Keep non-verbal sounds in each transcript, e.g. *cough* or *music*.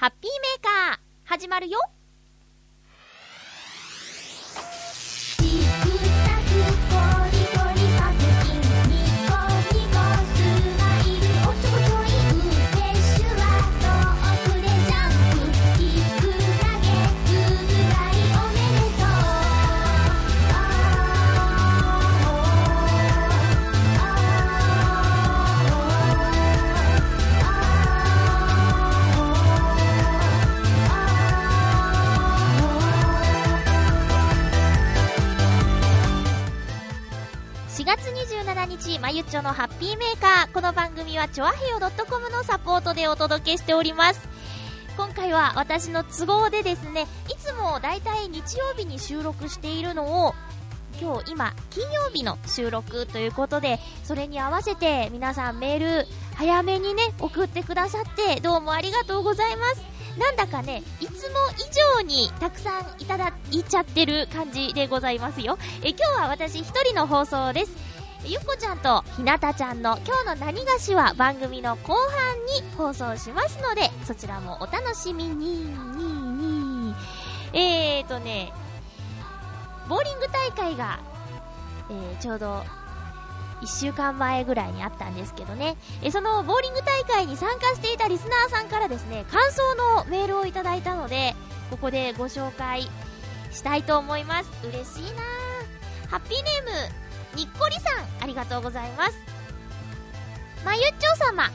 ハッピーメーカー、始まるよ。日、まゆちょのハッピーメーカー。この番組は、ちょわへよ .com のサポートでお届けしております。今回は私の都合でですね、いつもだいたい日曜日に収録しているのを、今日今、金曜日の収録ということで、それに合わせて皆さんメール早めにね、送ってくださって、どうもありがとうございます。なんだかね、いつも以上にたくさんいただいちゃってる感じでございますよ。え今日は私一人の放送です。ゆっこちゃんとひなたちゃんの今日の何がしは番組の後半に放送しますので、そちらもお楽しみに。ににえーとね、ボーリング大会が、えーちょうど1週間前ぐらいにあったんですけどね、えそのボーリング大会に参加していたリスナーさんからですね、感想のメールをいただいたので、ここでご紹介したいと思います。嬉しいなハッピーネーム、にっこりさん、ありがとうございます。まゆっちょ様、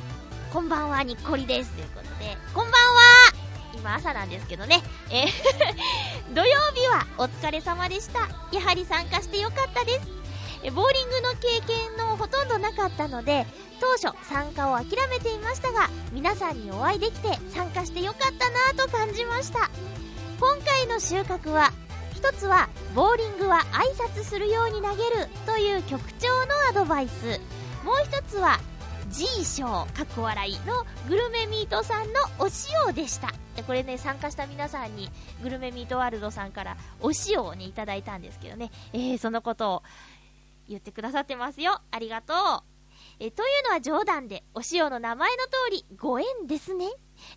こんばんは、にっこりです。ということで、こんばんは今朝なんですけどね、えー *laughs* 土曜日はお疲れ様でした。やはり参加してよかったです。ボーリングの経験のほとんどなかったので、当初参加を諦めていましたが、皆さんにお会いできて参加してよかったなぁと感じました。今回の収穫は、一つは、ボーリングは挨拶するように投げるという局長のアドバイス。もう一つは、G 賞、かっこ笑いのグルメミートさんのお塩でした。これね、参加した皆さんに、グルメミートワールドさんからお塩をね、いただいたんですけどね、えー、そのことを言ってくださってますよ。ありがとう。えというのは冗談で、お塩の名前の通り、ご縁ですね。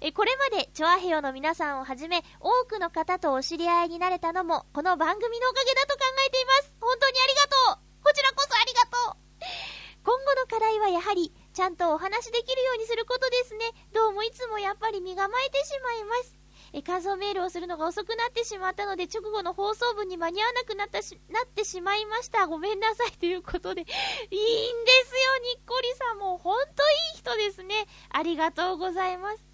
えこれまで、チョアヘヨの皆さんをはじめ、多くの方とお知り合いになれたのも、この番組のおかげだと考えています。本当にありがとうこちらこそありがとう今後の課題はやはり、ちゃんとお話できるようにすることですね。どうもいつもやっぱり身構えてしまいます。え、感想メールをするのが遅くなってしまったので、直後の放送分に間に合わなくなったし、なってしまいました。ごめんなさい。ということで、いいんですよ、にっこりさん。もうほんといい人ですね。ありがとうございます。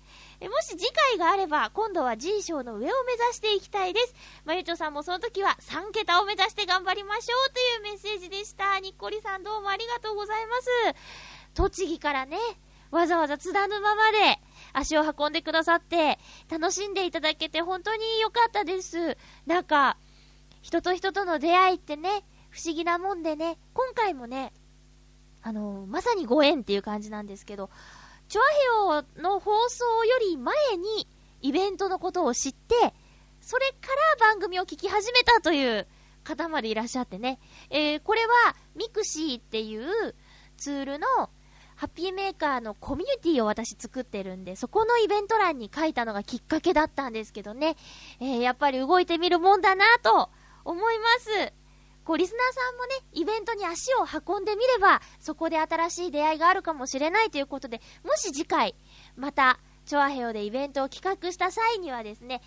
えもし次回があれば、今度は G 賞の上を目指していきたいです。まゆちょさんもその時は3桁を目指して頑張りましょうというメッセージでした。にっこりさんどうもありがとうございます。栃木からね、わざわざ津田沼まで足を運んでくださって、楽しんでいただけて本当に良かったです。なんか、人と人との出会いってね、不思議なもんでね、今回もね、あのまさにご縁っていう感じなんですけど、チョアヘオの放送より前にイベントのことを知って、それから番組を聞き始めたという方までいらっしゃってね。えー、これはミクシーっていうツールのハッピーメーカーのコミュニティを私作ってるんで、そこのイベント欄に書いたのがきっかけだったんですけどね。えー、やっぱり動いてみるもんだなと思います。こう、リスナーさんもね、イベントに足を運んでみれば、そこで新しい出会いがあるかもしれないということで、もし次回、また、チョアヘオでイベントを企画した際にはですね、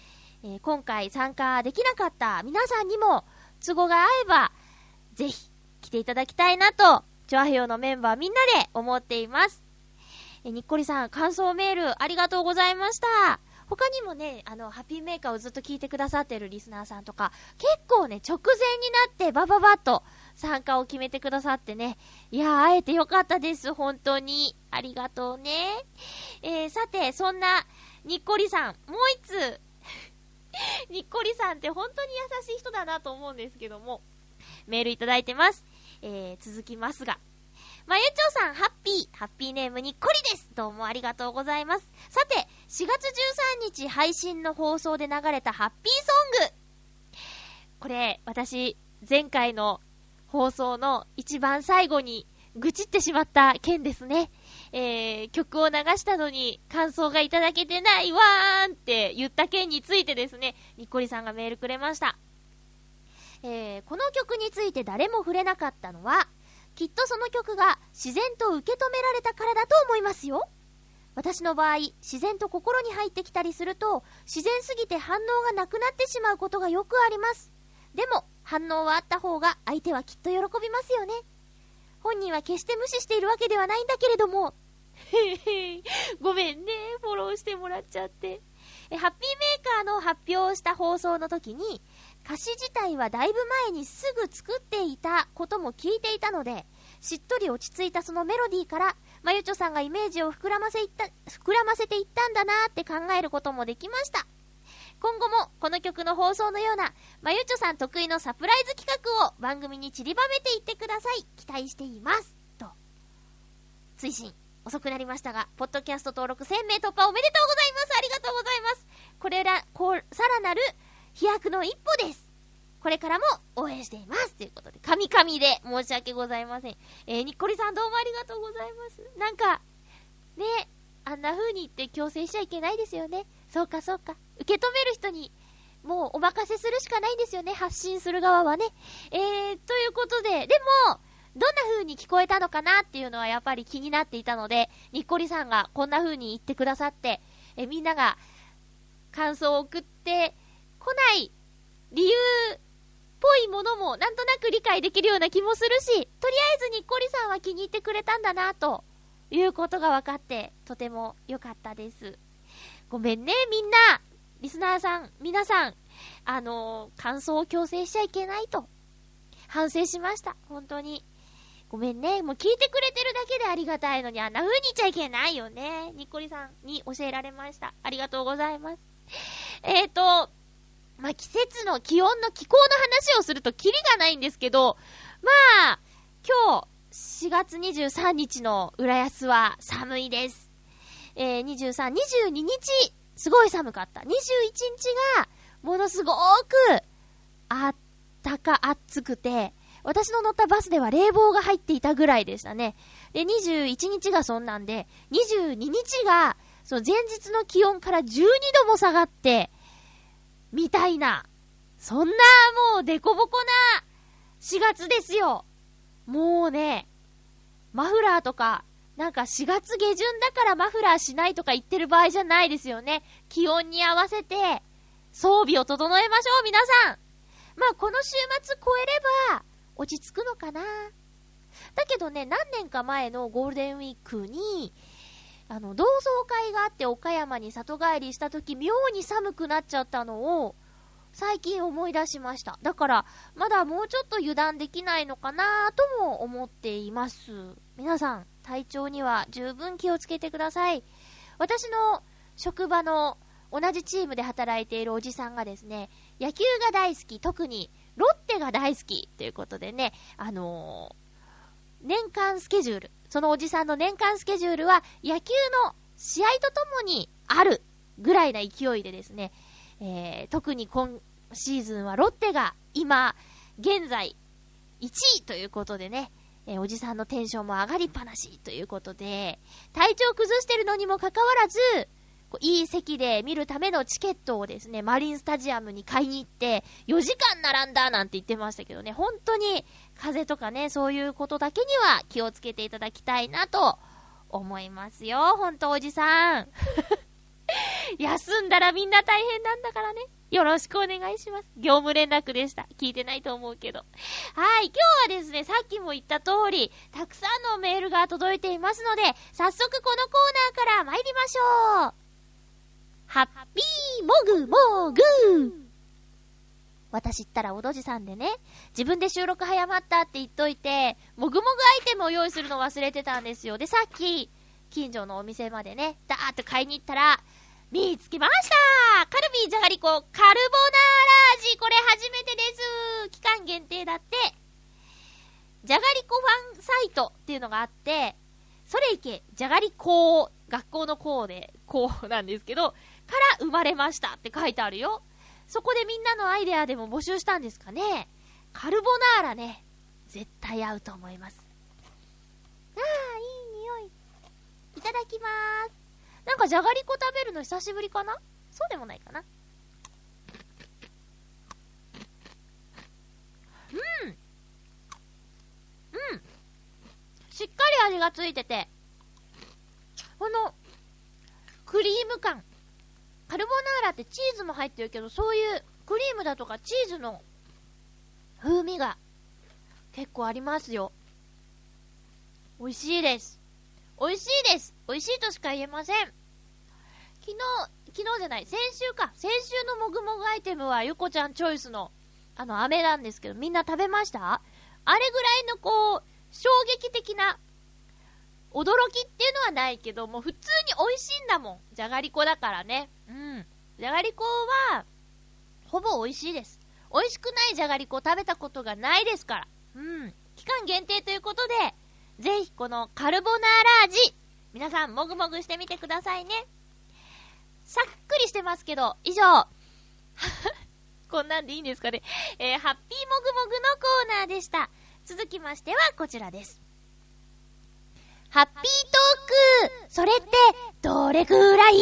えー今回参加できなかった皆さんにも、都合が合えば、ぜひ、来ていただきたいなと、チョアヘオのメンバーみんなで思っています。えーにっこりさん、感想メールありがとうございました。他にもね、あの、ハッピーメーカーをずっと聞いてくださってるリスナーさんとか、結構ね、直前になってバババッと参加を決めてくださってね。いやー、会えてよかったです、本当に。ありがとうね。えー、さて、そんな、にっこりさん、もう一つ、*laughs* にっこりさんって本当に優しい人だなと思うんですけども、メールいただいてます。えー、続きますが。まゆちょうさん、ハッピー、ハッピーネームにっこりです。どうもありがとうございます。さて、4月13日配信の放送で流れたハッピーソング。これ、私、前回の放送の一番最後に愚痴ってしまった件ですね。えー、曲を流したのに感想がいただけてないわーんって言った件についてですね、にっこりさんがメールくれました。えー、この曲について誰も触れなかったのは、きっとその曲が自然と受け止められたからだと思いますよ。私の場合、自然と心に入ってきたりすると、自然すぎて反応がなくなってしまうことがよくあります。でも、反応はあった方が相手はきっと喜びますよね。本人は決して無視しているわけではないんだけれども、へ *laughs* へごめんね、フォローしてもらっちゃって。え、ハッピーメーカーの発表をした放送の時に、歌詞自体はだいぶ前にすぐ作っていたことも聞いていたので、しっとり落ち着いたそのメロディーから、まゆちょさんがイメージを膨らませいった、膨らませていったんだなーって考えることもできました。今後もこの曲の放送のような、まゆちょさん得意のサプライズ企画を番組に散りばめていってください。期待しています。と。追伸。遅くなりましたが、ポッドキャスト登録1000名突破おめでとうございます。ありがとうございます。これら、こう、さらなる飛躍の一歩です。これからも応援しています。ということで、神々で申し訳ございません。えー、にっこりさんどうもありがとうございます。なんか、ね、あんな風に言って強制しちゃいけないですよね。そうかそうか。受け止める人に、もうお任せするしかないんですよね。発信する側はね。えー、ということで、でも、どんな風に聞こえたのかなっていうのはやっぱり気になっていたので、にっこりさんがこんな風に言ってくださって、えみんなが感想を送って来ない理由っぽいものもなんとなく理解できるような気もするし、とりあえずにっこりさんは気に入ってくれたんだなということが分かって、とても良かったです。ごめんね、みんな。リスナーさん、皆さん、あのー、感想を強制しちゃいけないと。反省しました。本当に。ごめんね。もう聞いてくれてるだけでありがたいのに、あんな風に言っちゃいけないよね。にっこりさんに教えられました。ありがとうございます。えっ、ー、と、まあ、季節の気温の気候の話をするとキリがないんですけど、まあ、今日、4月23日の浦安は寒いです。えー、23、22日、すごい寒かった。21日が、ものすごく、あったか、暑くて、私の乗ったバスでは冷房が入っていたぐらいでしたね。で、21日がそんなんで、22日が、その前日の気温から12度も下がって、みたいな、そんなもうデコボコな4月ですよ。もうね、マフラーとか、なんか4月下旬だからマフラーしないとか言ってる場合じゃないですよね。気温に合わせて、装備を整えましょう、皆さん。まあ、この週末超えれば、落ち着くのかな。だけどね、何年か前のゴールデンウィークに、あの、同窓会があって岡山に里帰りした時、妙に寒くなっちゃったのを、最近思い出しました。だから、まだもうちょっと油断できないのかなとも思っています。皆さん、体調には十分気をつけてください。私の職場の同じチームで働いているおじさんがですね、野球が大好き、特にロッテが大好きということでね、あのー、年間スケジュール、そのおじさんの年間スケジュールは野球の試合とともにあるぐらいな勢いでですね、えー、特に今シーズンはロッテが今、現在1位ということでね、えー、おじさんのテンションも上がりっぱなしということで、体調崩してるのにもかかわらず、いい席で見るためのチケットをですね、マリンスタジアムに買いに行って、4時間並んだなんて言ってましたけどね、本当に風邪とかね、そういうことだけには気をつけていただきたいなと思いますよ、ほんとおじさん。*laughs* 休んだらみんな大変なんだからね。よろしくお願いします。業務連絡でした。聞いてないと思うけど。はい、今日はですね、さっきも言った通り、たくさんのメールが届いていますので、早速このコーナーから参りましょう。ハッピーもぐもぐ私ったらおどじさんでね、自分で収録早まったって言っといて、もぐもぐアイテムを用意するの忘れてたんですよ。で、さっき、近所のお店までね、ダーって買いに行ったら、見つけましたカルビーじゃがりこカルボナーラ味これ初めてです期間限定だって。じゃがりこファンサイトっていうのがあって、それいけ、じゃがりこ学校の校で、こうなんですけど、から生まれましたって書いてあるよ。そこでみんなのアイデアでも募集したんですかね。カルボナーラね、絶対合うと思います。ああ、いい匂い。ただきまーす。なんかじゃがりこ食べるの久しぶりかな？そうでもないかな。うん。うん。しっかり味がついてて、この、クリーム感。カルボナーラってチーズも入ってるけど、そういうクリームだとかチーズの風味が結構ありますよ。美味しいです。美味しいです。美味しいとしか言えません。昨日、昨日じゃない、先週か。先週のもぐもぐアイテムはゆこちゃんチョイスの、あの、飴なんですけど、みんな食べました？あれぐらいのこう、衝撃的な、驚きっていうのはないけど、もう普通に美味しいんだもん。じゃがりこだからね。うん。じゃがりこは、ほぼ美味しいです。美味しくないじゃがりこ食べたことがないですから。うん。期間限定ということで、ぜひこのカルボナーラ味、皆さんもぐもぐしてみてくださいね。さっくりしてますけど、以上。*laughs* こんなんでいいんですかね。えー、ハッピーもぐもぐのコーナーでした。続きましてはこちらです。ハッピートークそれって、どれくらい？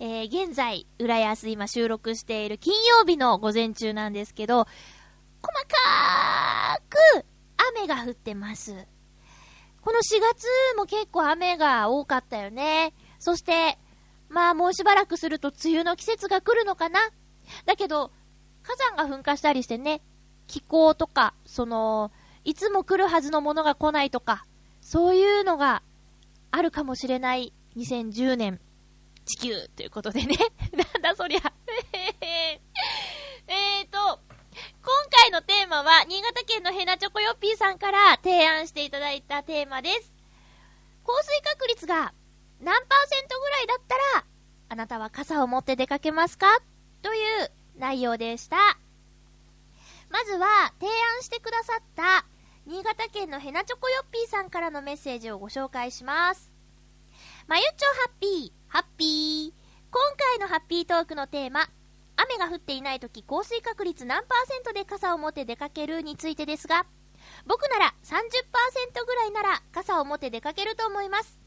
えー、現在、浦安今収録している金曜日の午前中なんですけど、細かーく雨が降ってます。この4月も結構雨が多かったよね。そして、まあもうしばらくすると梅雨の季節が来るのかな。だけど、火山が噴火したりしてね、気候とか、その、いつも来るはずのものが来ないとか、そういうのがあるかもしれない2010年地球ということでね。*laughs* なんだそりゃ *laughs* えーと、今回のテーマは、新潟県のヘナチョコヨッピーさんから提案していただいたテーマです。降水確率が何パーセントぐらいだったら、あなたは傘を持って出かけますか？という内容でした。まずは、提案してくださった、新潟県のヘナチョコヨッピーさんからのメッセージをご紹介します。まゆちょハッピー、ハッピー。今回のハッピートークのテーマ、雨が降っていない時降水確率何パーセントで傘を持って出かけるについてですが、僕なら30%ぐらいなら傘を持って出かけると思います。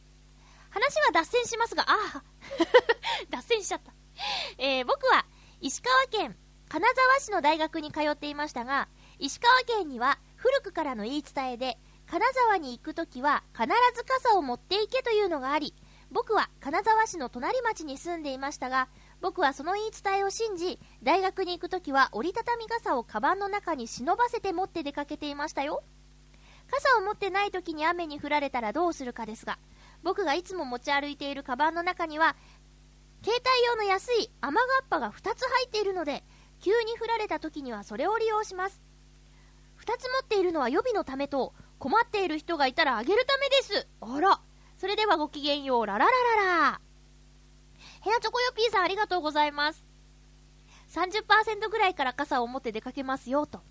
話は脱線しますが、ああ、*laughs* 脱線しちゃった。えー、僕は石川県金沢市の大学に通っていましたが、石川県には古くからの言い伝えで、金沢に行くときは必ず傘を持っていけというのがあり、僕は金沢市の隣町に住んでいましたが、僕はその言い伝えを信じ、大学に行くときは折りたたみ傘をカバンの中に忍ばせて持って出かけていましたよ。傘を持ってないときに雨に降られたらどうするかですが、僕がいつも持ち歩いているカバンの中には、携帯用の安い雨がっぱが2つ入っているので、急に降られた時にはそれを利用します。2つ持っているのは予備のためと、困っている人がいたらあげるためです。あら。それではごきげんよう、ラララララ。ヘアチョコヨピーさんありがとうございます。30%ぐらいから傘を持って出かけますよ、と。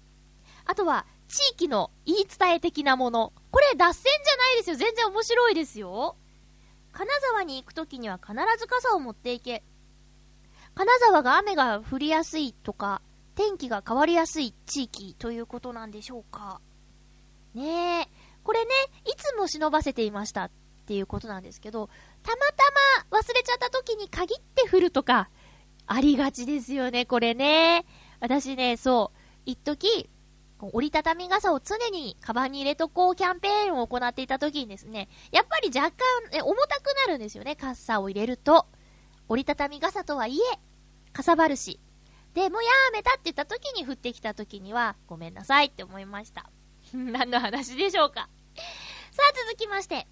あとは、地域の言い伝え的なもの。これ脱線じゃないですよ。全然面白いですよ。金沢に行くときには必ず傘を持っていけ。金沢が雨が降りやすいとか、天気が変わりやすい地域ということなんでしょうか。ねえ。これね、いつも忍ばせていましたっていうことなんですけど、たまたま忘れちゃった時に限って降るとか、ありがちですよね、これね。私ね、そう、一時、折りたたみ傘を常にカバンに入れとこうキャンペーンを行っていた時にですね、やっぱり若干、え、重たくなるんですよね、傘を入れると。折りたたみ傘とはいえ、かさばるし。で、もうやめたって言った時に降ってきた時には、ごめんなさいって思いました。*laughs* 何の話でしょうか。さあ続きまして。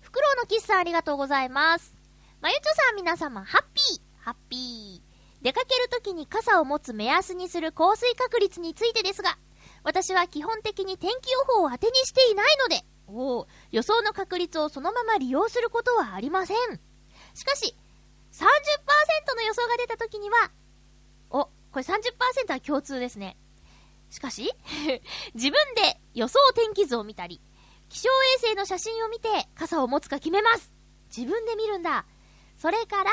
フクロウのキスさんありがとうございます。まゆちょさん皆様、ハッピーハッピー出かけるときに傘を持つ目安にする降水確率についてですが、私は基本的に天気予報を当てにしていないので、お予想の確率をそのまま利用することはありません。しかし、30%の予想が出たときには、お、これ30%は共通ですね。しかし、*laughs* 自分で予想天気図を見たり、気象衛星の写真を見て傘を持つか決めます。自分で見るんだ。それから、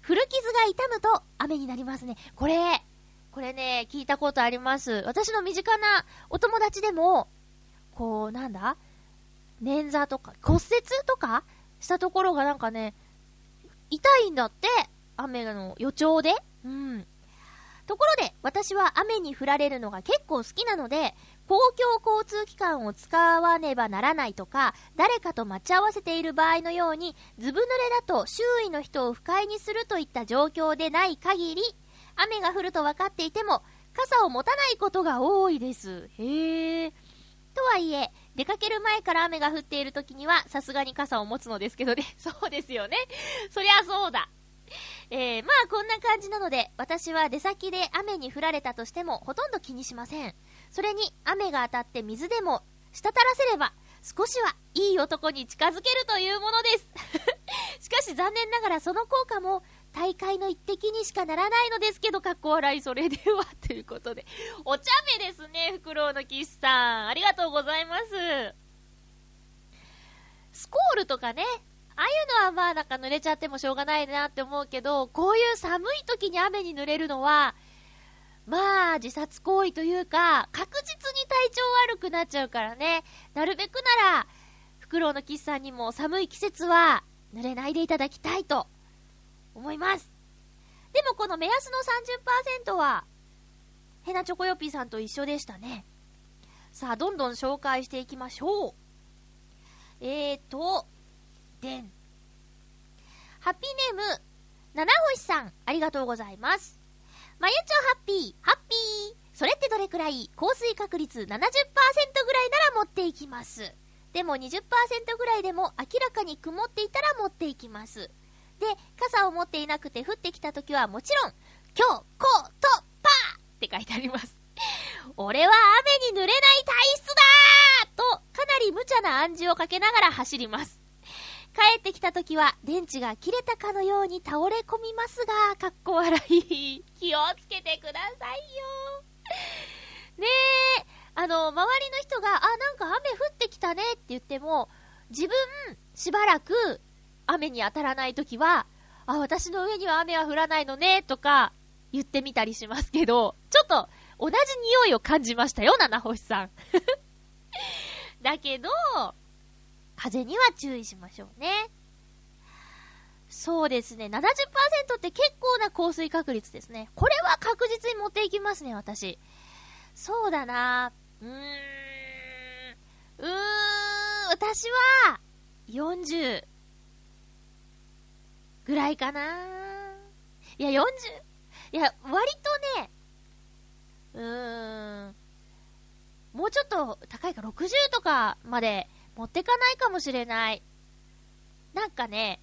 古傷が痛むと雨になりますね。これ、これね、聞いたことあります。私の身近なお友達でも、こう、なんだ？捻挫とか骨折とかしたところがなんかね、痛いんだって、雨の予兆で。うん。ところで、私は雨に降られるのが結構好きなので、公共交通機関を使わねばならないとか、誰かと待ち合わせている場合のように、ずぶ濡れだと周囲の人を不快にするといった状況でない限り、雨が降ると分かっていても、傘を持たないことが多いです。へえ。とはいえ、出かける前から雨が降っている時には、さすがに傘を持つのですけどね。*laughs* そうですよね。そりゃそうだ。えー、まあこんな感じなので、私は出先で雨に降られたとしてもほとんど気にしません。それに雨が当たって水でも滴らせれば、少しはいい男に近づけるというものです。*laughs* しかし残念ながらその効果も大会の一滴にしかならないのですけど、かっこ笑い、それでは、ということで。お茶目ですね、フクロウの騎士さん。ありがとうございます。スコールとかね、ああいうのはまあなんか濡れちゃってもしょうがないなって思うけど、こういう寒い時に雨に濡れるのは、まあ自殺行為というか、確実に体調悪くなっちゃうからね、なるべくなら、フクロウのキスさんにも寒い季節は濡れないでいただきたいと思います。でもこの目安の30%は、ヘナチョコヨピーさんと一緒でしたね。さあ、どんどん紹介していきましょう。えーと、でん。ハッピーネーム、七星さん、ありがとうございます。まゆちょハッピー、ハッピー。それってどれくらい降水確率70%ぐらいなら持っていきます。でも20%ぐらいでも明らかに曇っていたら持っていきます。で、傘を持っていなくて降ってきた時はもちろん、今日、こう、と、パーって書いてあります。*laughs* 俺は雨に濡れない体質だーと、かなり無茶な暗示をかけながら走ります。帰ってきた時は電池が切れたかのように倒れ込みますが、かっこ笑い。気をつけてくださいよ。ねえ、あの、周りの人が、あ、なんか雨降ってきたねって言っても、自分、しばらく雨に当たらないときは、あ、私の上には雨は降らないのね、とか言ってみたりしますけど、ちょっと同じ匂いを感じましたよ、七星さん。*laughs* だけど、風には注意しましょうね。そうですね。70%って結構な降水確率ですね。これは確実に持っていきますね、私。そうだなうーん。うーん、私は、40。ぐらいかないや、40、いや、割とね、うーん、もうちょっと高いか、60とかまで持ってかないかもしれない。なんかね、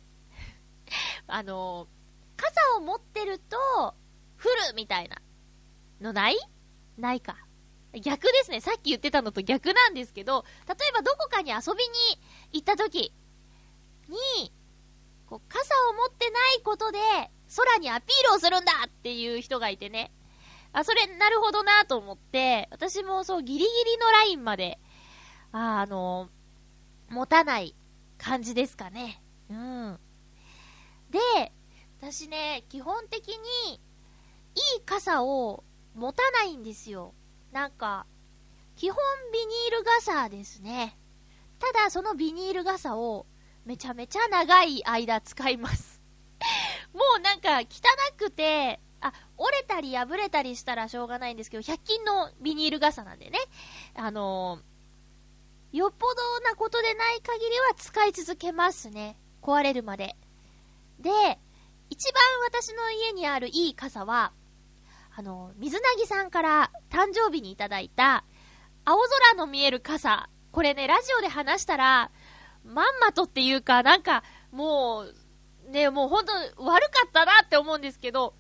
*laughs* あの、傘を持ってると、降るみたいなのない？ないか。逆ですね。さっき言ってたのと逆なんですけど、例えばどこかに遊びに行った時に、こう、傘を持ってないことで、空にアピールをするんだっていう人がいてね。あ、それ、なるほどなと思って、私もそう、ギリギリのラインまで、あ、あの、持たない感じですかね。うん。で、私ね、基本的に、いい傘を持たないんですよ。なんか、基本ビニール傘ですね。ただ、そのビニール傘をめちゃめちゃ長い間使います *laughs* もうなんか汚くて、あ、折れたり破れたりしたらしょうがないんですけど、100均のビニール傘なんでね、あのー、よっぽどなことでない限りは使い続けますね。壊れるまで。で、一番私の家にあるいい傘は、あの、水なぎさんから誕生日にいただいた、青空の見える傘。これね、ラジオで話したら、まんまとっていうか、なんか、もう、ね、もう本当悪かったなって思うんですけど、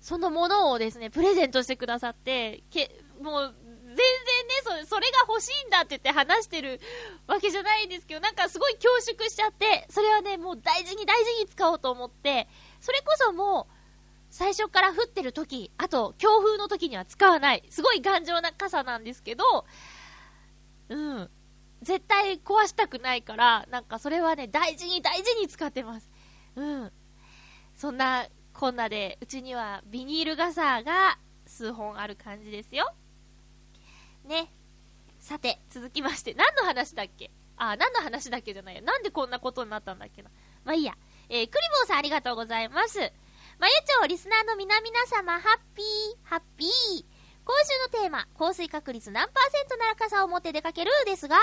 そのものをですね、プレゼントしてくださって、け、もう、全然ね、そそれが欲しいんだって言って話してるわけじゃないんですけど、なんかすごい恐縮しちゃって、それはね、もう大事に大事に使おうと思って、それこそもう、最初から降ってる時、あと、強風の時には使わない。すごい頑丈な傘なんですけど、うん。絶対壊したくないから、なんかそれはね、大事に大事に使ってます。うん。そんな、こんなで、うちにはビニール傘が数本ある感じですよ。ね。さて、続きまして、何の話だっけ？あ、何の話だっけじゃないよ。なんでこんなことになったんだっけな。まあいいや。えー、クリボーさんありがとうございます。まゆちょう、リスナーの皆々様、ハッピー、ハッピー。今週のテーマ、降水確率何パーセントなら傘を持って出かけるですが、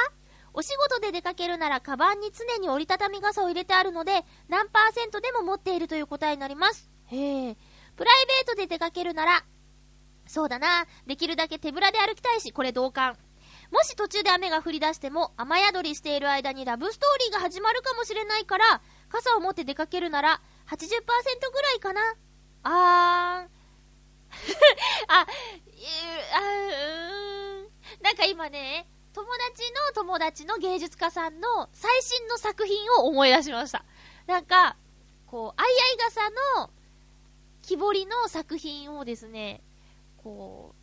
お仕事で出かけるなら、カバンに常に折りたたみ傘を入れてあるので、何パーセントでも持っているという答えになります。へえ。プライベートで出かけるなら、そうだな。できるだけ手ぶらで歩きたいし、これ同感。もし途中で雨が降り出しても、雨宿りしている間にラブストーリーが始まるかもしれないから、傘を持って出かけるなら、80%ぐらいかな。あーん。*laughs* あ、あ、うーん。なんか今ね、友達の友達の芸術家さんの最新の作品を思い出しました。なんか、こう、あいあい傘の木彫りの作品をですね、こ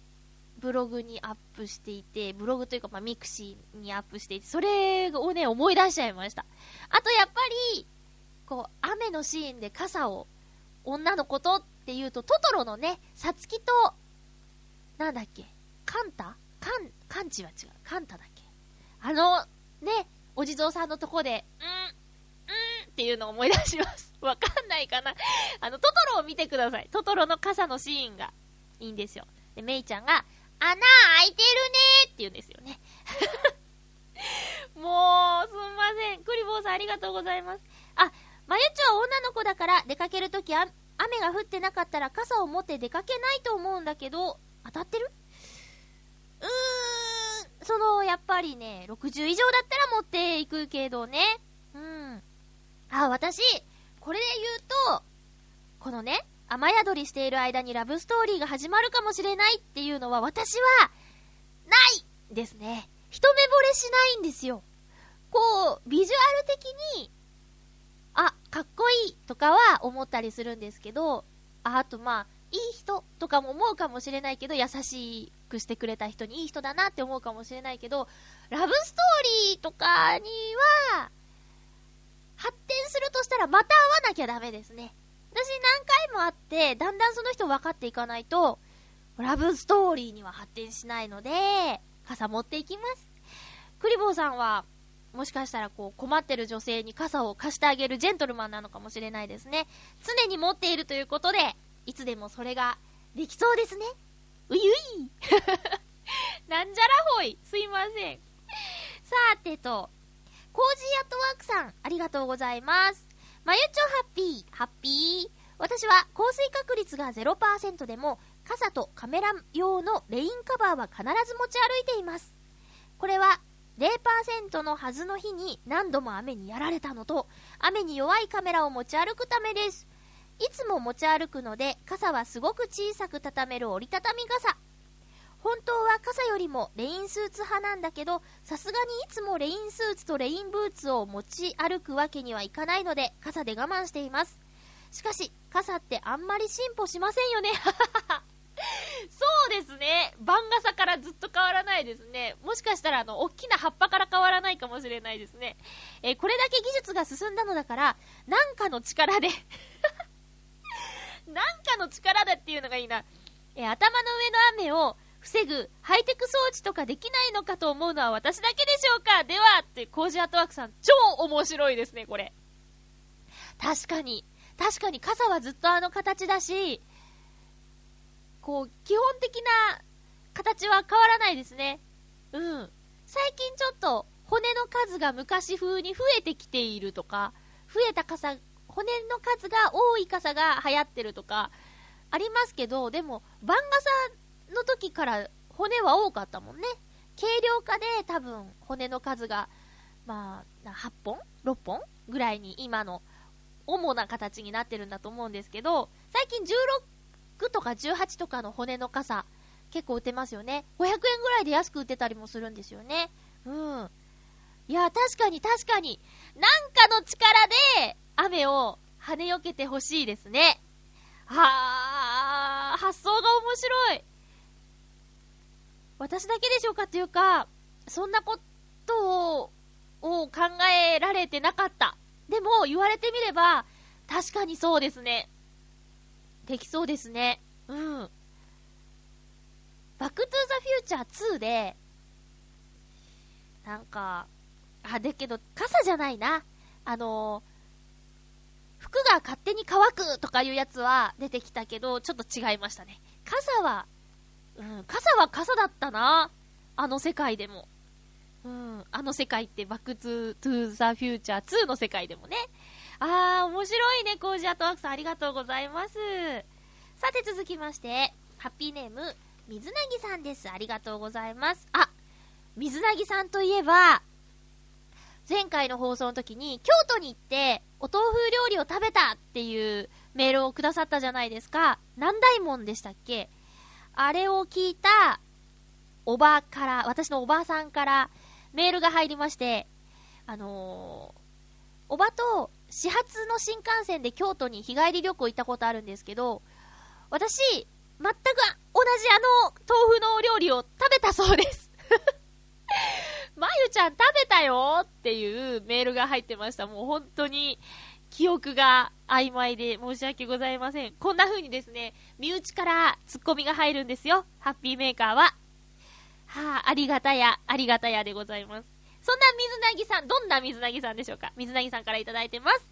う、ブログにアップしていて、ブログというか、まあ、ミクシーにアップしていて、それをね、思い出しちゃいました。あと、やっぱり、こう、雨のシーンで傘を、女の子とって言うと、トトロのね、さつきと、なんだっけ、カンタ？カン、カンチは違う。カンタだっけ？あの、ね、お地蔵さんのとこで、んー、んっていうのを思い出します。わかんないかなあの、トトロを見てください。トトロの傘のシーンがいいんですよ。で、メイちゃんが、穴開いてるねーって言うんですよね。*laughs* もう、すんません。クリボーさんありがとうございます。あ、まゆちは女の子だから出かけるとき雨が降ってなかったら傘を持って出かけないと思うんだけど、当たってる？うーん、その、やっぱりね、60以上だったら持っていくけどね。うん。あ、私、これで言うと、このね、雨宿りしている間にラブストーリーが始まるかもしれないっていうのは私は、ないですね。一目惚れしないんですよ。こう、ビジュアル的に、あ、かっこいいとかは思ったりするんですけど、あ、あとまあ、いい人とかも思うかもしれないけど、優しくしてくれた人にいい人だなって思うかもしれないけど、ラブストーリーとかには、発展するとしたらまた会わなきゃダメですね。私何回も会って、だんだんその人分かっていかないと、ラブストーリーには発展しないので、傘持っていきます。クリボーさんは、もしかしたらこう困ってる女性に傘を貸してあげるジェントルマンなのかもしれないですね。常に持っているということで、いつでもそれができそうですね。うゆい *laughs* なんじゃらほい。すいません。さてと、コージーアットワークさん、ありがとうございます。まゆちょハッピー、ハッピー。私は降水確率が0%でも、傘とカメラ用のレインカバーは必ず持ち歩いています。これは0%のはずの日に何度も雨にやられたのと、雨に弱いカメラを持ち歩くためです。いつも持ち歩くので、傘はすごく小さく畳める折りたたみ傘。本当は傘よりもレインスーツ派なんだけど、さすがにいつもレインスーツとレインブーツを持ち歩くわけにはいかないので、傘で我慢しています。しかし、傘ってあんまり進歩しませんよね。*laughs* そうですね。番傘からずっと変わらないですね。もしかしたら、あの、大きな葉っぱから変わらないかもしれないですね。えー、これだけ技術が進んだのだから、なんかの力で *laughs* なんかの力でっていうのがいいな。えー、頭の上の雨を防ぐハイテク装置とかできないのかと思うのは私だけでしょうか？では、って、コージアートワークさん、超面白いですね、これ。確かに。確かに傘はずっとあの形だし、こう、基本的な形は変わらないですね。うん。最近ちょっと骨の数が昔風に増えてきているとか、増えた傘、骨の数が多い傘が流行ってるとか、ありますけど、でも、番傘の時から骨は多かったもんね。軽量化で多分骨の数が、まあ、8本 ?6 本？ぐらいに今の主な形になってるんだと思うんですけど、最近16とか18とかの骨の傘、結構売ってますよね。500円ぐらいで安く売ってたりもするんですよね。うん。いや、確かに確かに、なんかの力で雨を跳ねよけてほしいですね。はあ、発想が面白い。私だけでしょうかっていうか、そんなことを、を考えられてなかった。でも、言われてみれば、確かにそうですね。できそうですね。うん。バックトゥーザフューチャー2で、なんか、あ、だけど、傘じゃないな。あの服が勝手に乾くとかいうやつは出てきたけど、ちょっと違いましたね。傘は、うん、傘は傘だったな。あの世界でも。うん、あの世界ってバックトゥーザフューチャー2の世界でもね。あー、面白いね、コージアットワークさんありがとうございます。さて続きまして、ハッピーネーム、水なぎさんです。ありがとうございます。あ、水なぎさんといえば、前回の放送の時に京都に行ってお豆腐料理を食べたっていうメールをくださったじゃないですか。南大門でしたっけ？あれを聞いたおばから、私のおばさんからメールが入りまして、あのー、おばと始発の新幹線で京都に日帰り旅行行ったことあるんですけど、私、全く同じあの豆腐のお料理を食べたそうです *laughs* まゆちゃん食べたよっていうメールが入ってました。もう本当に記憶が曖昧で申し訳ございません。こんな風にですね、身内からツッコミが入るんですよ。ハッピーメーカーは。はあ、ありがたや、ありがたやでございます。そんな水なぎさん、どんな水なぎさんでしょうか？水なぎさんからいただいてます。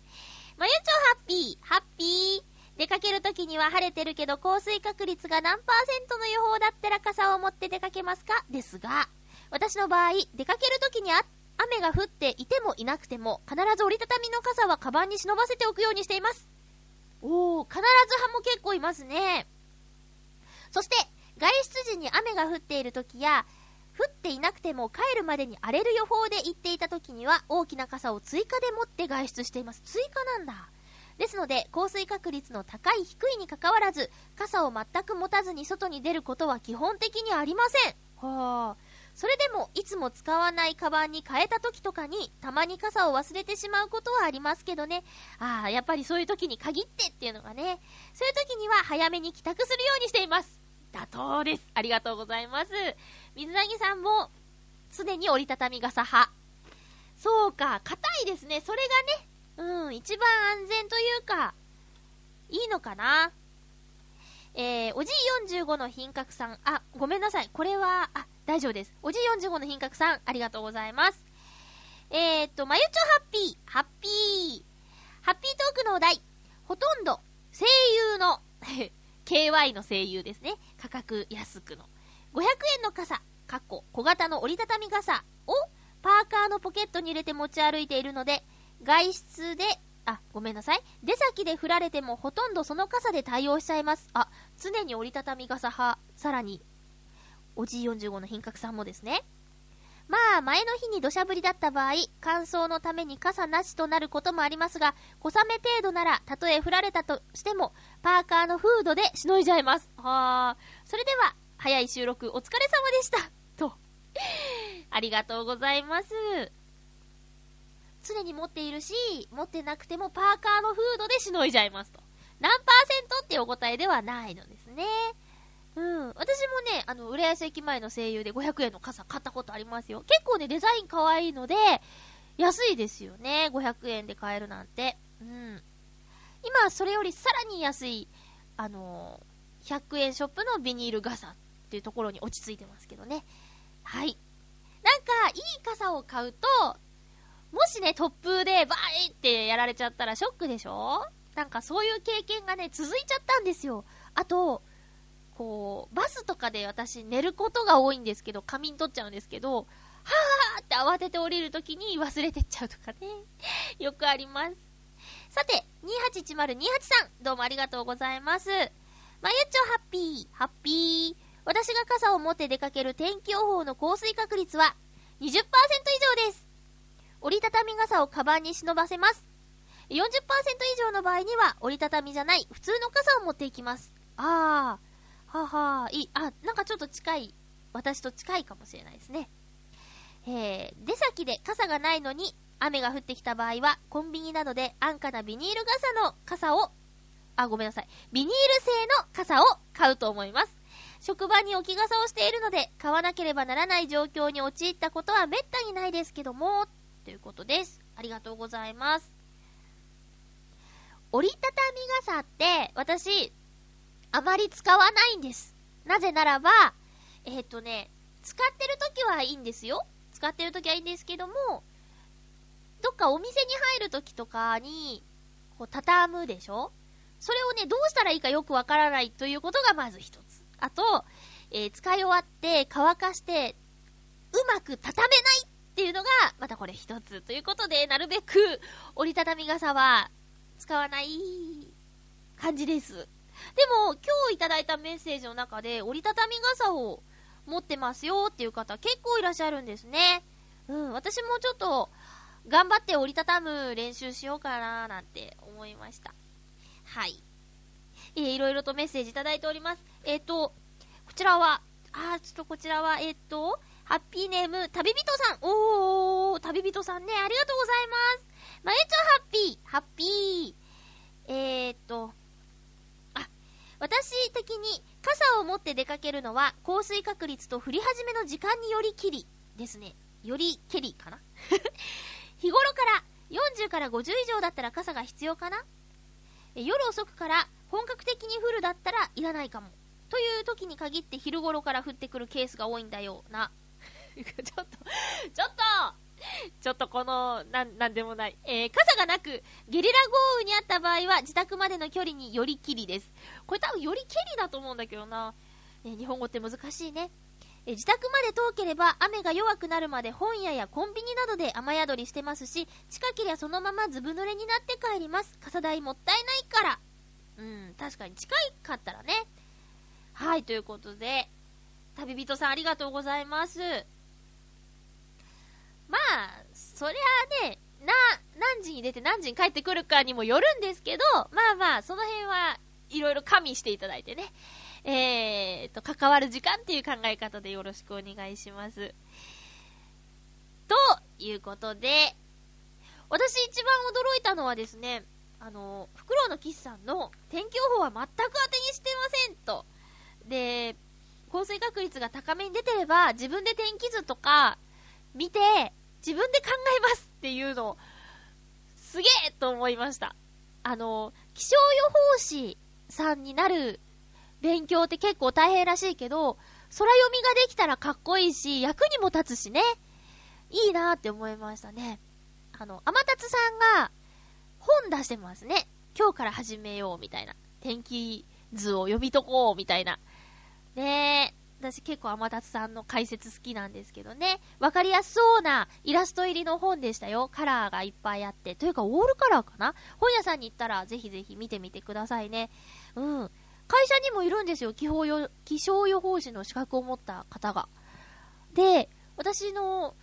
まゆちょハッピー、ハッピー。出かけるときには晴れてるけど降水確率が何パーセントの予報だったら傘を持って出かけますか？ですが、私の場合、出かけるときにあっ雨が降っていてもいなくても、必ず折りたたみの傘はカバンに忍ばせておくようにしています。おー、必ず派も結構いますね。そして、外出時に雨が降っている時や、降っていなくても帰るまでに荒れる予報で行っていた時には、大きな傘を追加で持って外出しています。追加なんだ。ですので、降水確率の高い低いに関わらず、傘を全く持たずに外に出ることは基本的にありません。はあ。それでも、いつも使わないカバンに変えた時とかに、たまに傘を忘れてしまうことはありますけどね。ああ、やっぱりそういう時に限ってっていうのがね。そういう時には早めに帰宅するようにしています。妥当です。ありがとうございます。水なさんも、常に折りたたみ傘派。そうか、硬いですね。それがね、うん、一番安全というか、いいのかな。えー、おじい45の品格さん、あ、ごめんなさい。これは、あ、大丈夫です。おじい45の品格さん、ありがとうございます。えー、っと、まゆちょハッピー、ハッピー。ハッピートークのお題。ほとんど、声優の *laughs* KY の声優ですね。価格安くの。500円の傘、かっこ小型の折りたたみ傘をパーカーのポケットに入れて持ち歩いているので、外出で、あ、ごめんなさい。出先で振られてもほとんどその傘で対応しちゃいます。あ、常に折りたたみ傘派、さらにおじい45の品格さんもですね。まあ、前の日に土砂降りだった場合、乾燥のために傘なしとなることもありますが、小雨程度なら、たとえ降られたとしても、パーカーのフードでしのいじゃいます。はあ。それでは、早い収録お疲れ様でした。と。ありがとうございます。常に持っているし、持ってなくてもパーカーのフードでしのいじゃいますと。何パーセントっていうお答えではないのですね。うん。私もね、あの、浦安駅前の声優で500円の傘買ったことありますよ。結構ね、デザイン可愛いので、安いですよね。500円で買えるなんて。うん。今、それよりさらに安い、あのー、100円ショップのビニール傘っていうところに落ち着いてますけどね。はい。なんか、いい傘を買うと、もしね、突風でバーイってやられちゃったらショックでしょ？なんかそういう経験がね、続いちゃったんですよ。あと、こう、バスとかで私寝ることが多いんですけど、仮眠取っちゃうんですけど、はーって慌てて降りるときに忘れてっちゃうとかね。*laughs* よくあります。さて、281028さん、どうもありがとうございます。まゆっちょハッピー、ハッピー。私が傘を持って出かける天気予報の降水確率は20%以上です。折りたたみ傘をカバンに忍ばせます。40%以上の場合には折りたたみじゃない普通の傘を持っていきます。あー。ははー、いい。あ、なんかちょっと近い。私と近いかもしれないですね。えー、出先で傘がないのに雨が降ってきた場合は、コンビニなどで安価なビニール傘の傘を、あ、ごめんなさい。ビニール製の傘を買うと思います。職場に置き傘をしているので、買わなければならない状況に陥ったことは滅多にないですけども、ということです。ありがとうございます。折りたたみ傘って、私、あまり使わないんです。なぜならば、えっ、ー、とね、使ってる時はいいんですよ。使ってる時はいいんですけども、どっかお店に入る時とかに、こう、畳むでしょ？それをね、どうしたらいいかよくわからないということがまず一つ。あと、えー、使い終わって乾かして、うまく畳めないっていうのが、またこれ一つ。ということで、なるべく折りたたみ傘は使わない感じです。でも、今日いただいたメッセージの中で、折りたたみ傘を持ってますよっていう方結構いらっしゃるんですね。うん、私もちょっと、頑張って折りたたむ練習しようかななんて思いました。はい。えー、いろいろとメッセージいただいております。えっ、ー、と、こちらは、あー、ちょっとこちらは、えっ、ー、と、ハッピーネーム、旅人さん。おー、旅人さんね、ありがとうございます。まゆちょハッピー、ハッピー。えー、っと、あ、私的に傘を持って出かけるのは降水確率と降り始めの時間によりきりですね。よりけりかな *laughs* 日頃から40から50以上だったら傘が必要かな夜遅くから本格的に降るだったらいらないかも。という時に限って昼頃から降ってくるケースが多いんだよな。ちょっと、ちょっとちょっとこの、なん、なんでもない。えー、傘がなく、ゲリラ豪雨にあった場合は、自宅までの距離によりきりです。これ多分よりきりだと思うんだけどな。ね、日本語って難しいね。え自宅まで遠ければ雨が弱くなるまで本屋やコンビニなどで雨宿りしてますし、近ければそのままずぶ濡れになって帰ります。傘代もったいないから。うん、確かに近いかったらね。はい、ということで、旅人さんありがとうございます。まあ、そりゃあね、な、何時に出て何時に帰ってくるかにもよるんですけど、まあまあ、その辺はいろいろ加味していただいてね。えーと、関わる時間っていう考え方でよろしくお願いします。ということで、私一番驚いたのはですね、あの、フクロウのキスさんの天気予報は全く当てにしてませんと。で、降水確率が高めに出てれば、自分で天気図とか見て、自分で考えますっていうの、すげえと思いました。あの、気象予報士さんになる勉強って結構大変らしいけど、空読みができたらかっこいいし、役にも立つしね。いいなって思いましたね。あの、天達さんが本出してますね。今日から始めようみたいな。天気図を読み解こうみたいな。ねえ。私結構天達さんの解説好きなんですけどね。わかりやすそうなイラスト入りの本でしたよ。カラーがいっぱいあって。というか、オールカラーかな？本屋さんに行ったら、ぜひぜひ見てみてくださいね。うん。会社にもいるんですよ、気象予気象予報士の資格を持った方が。で、私の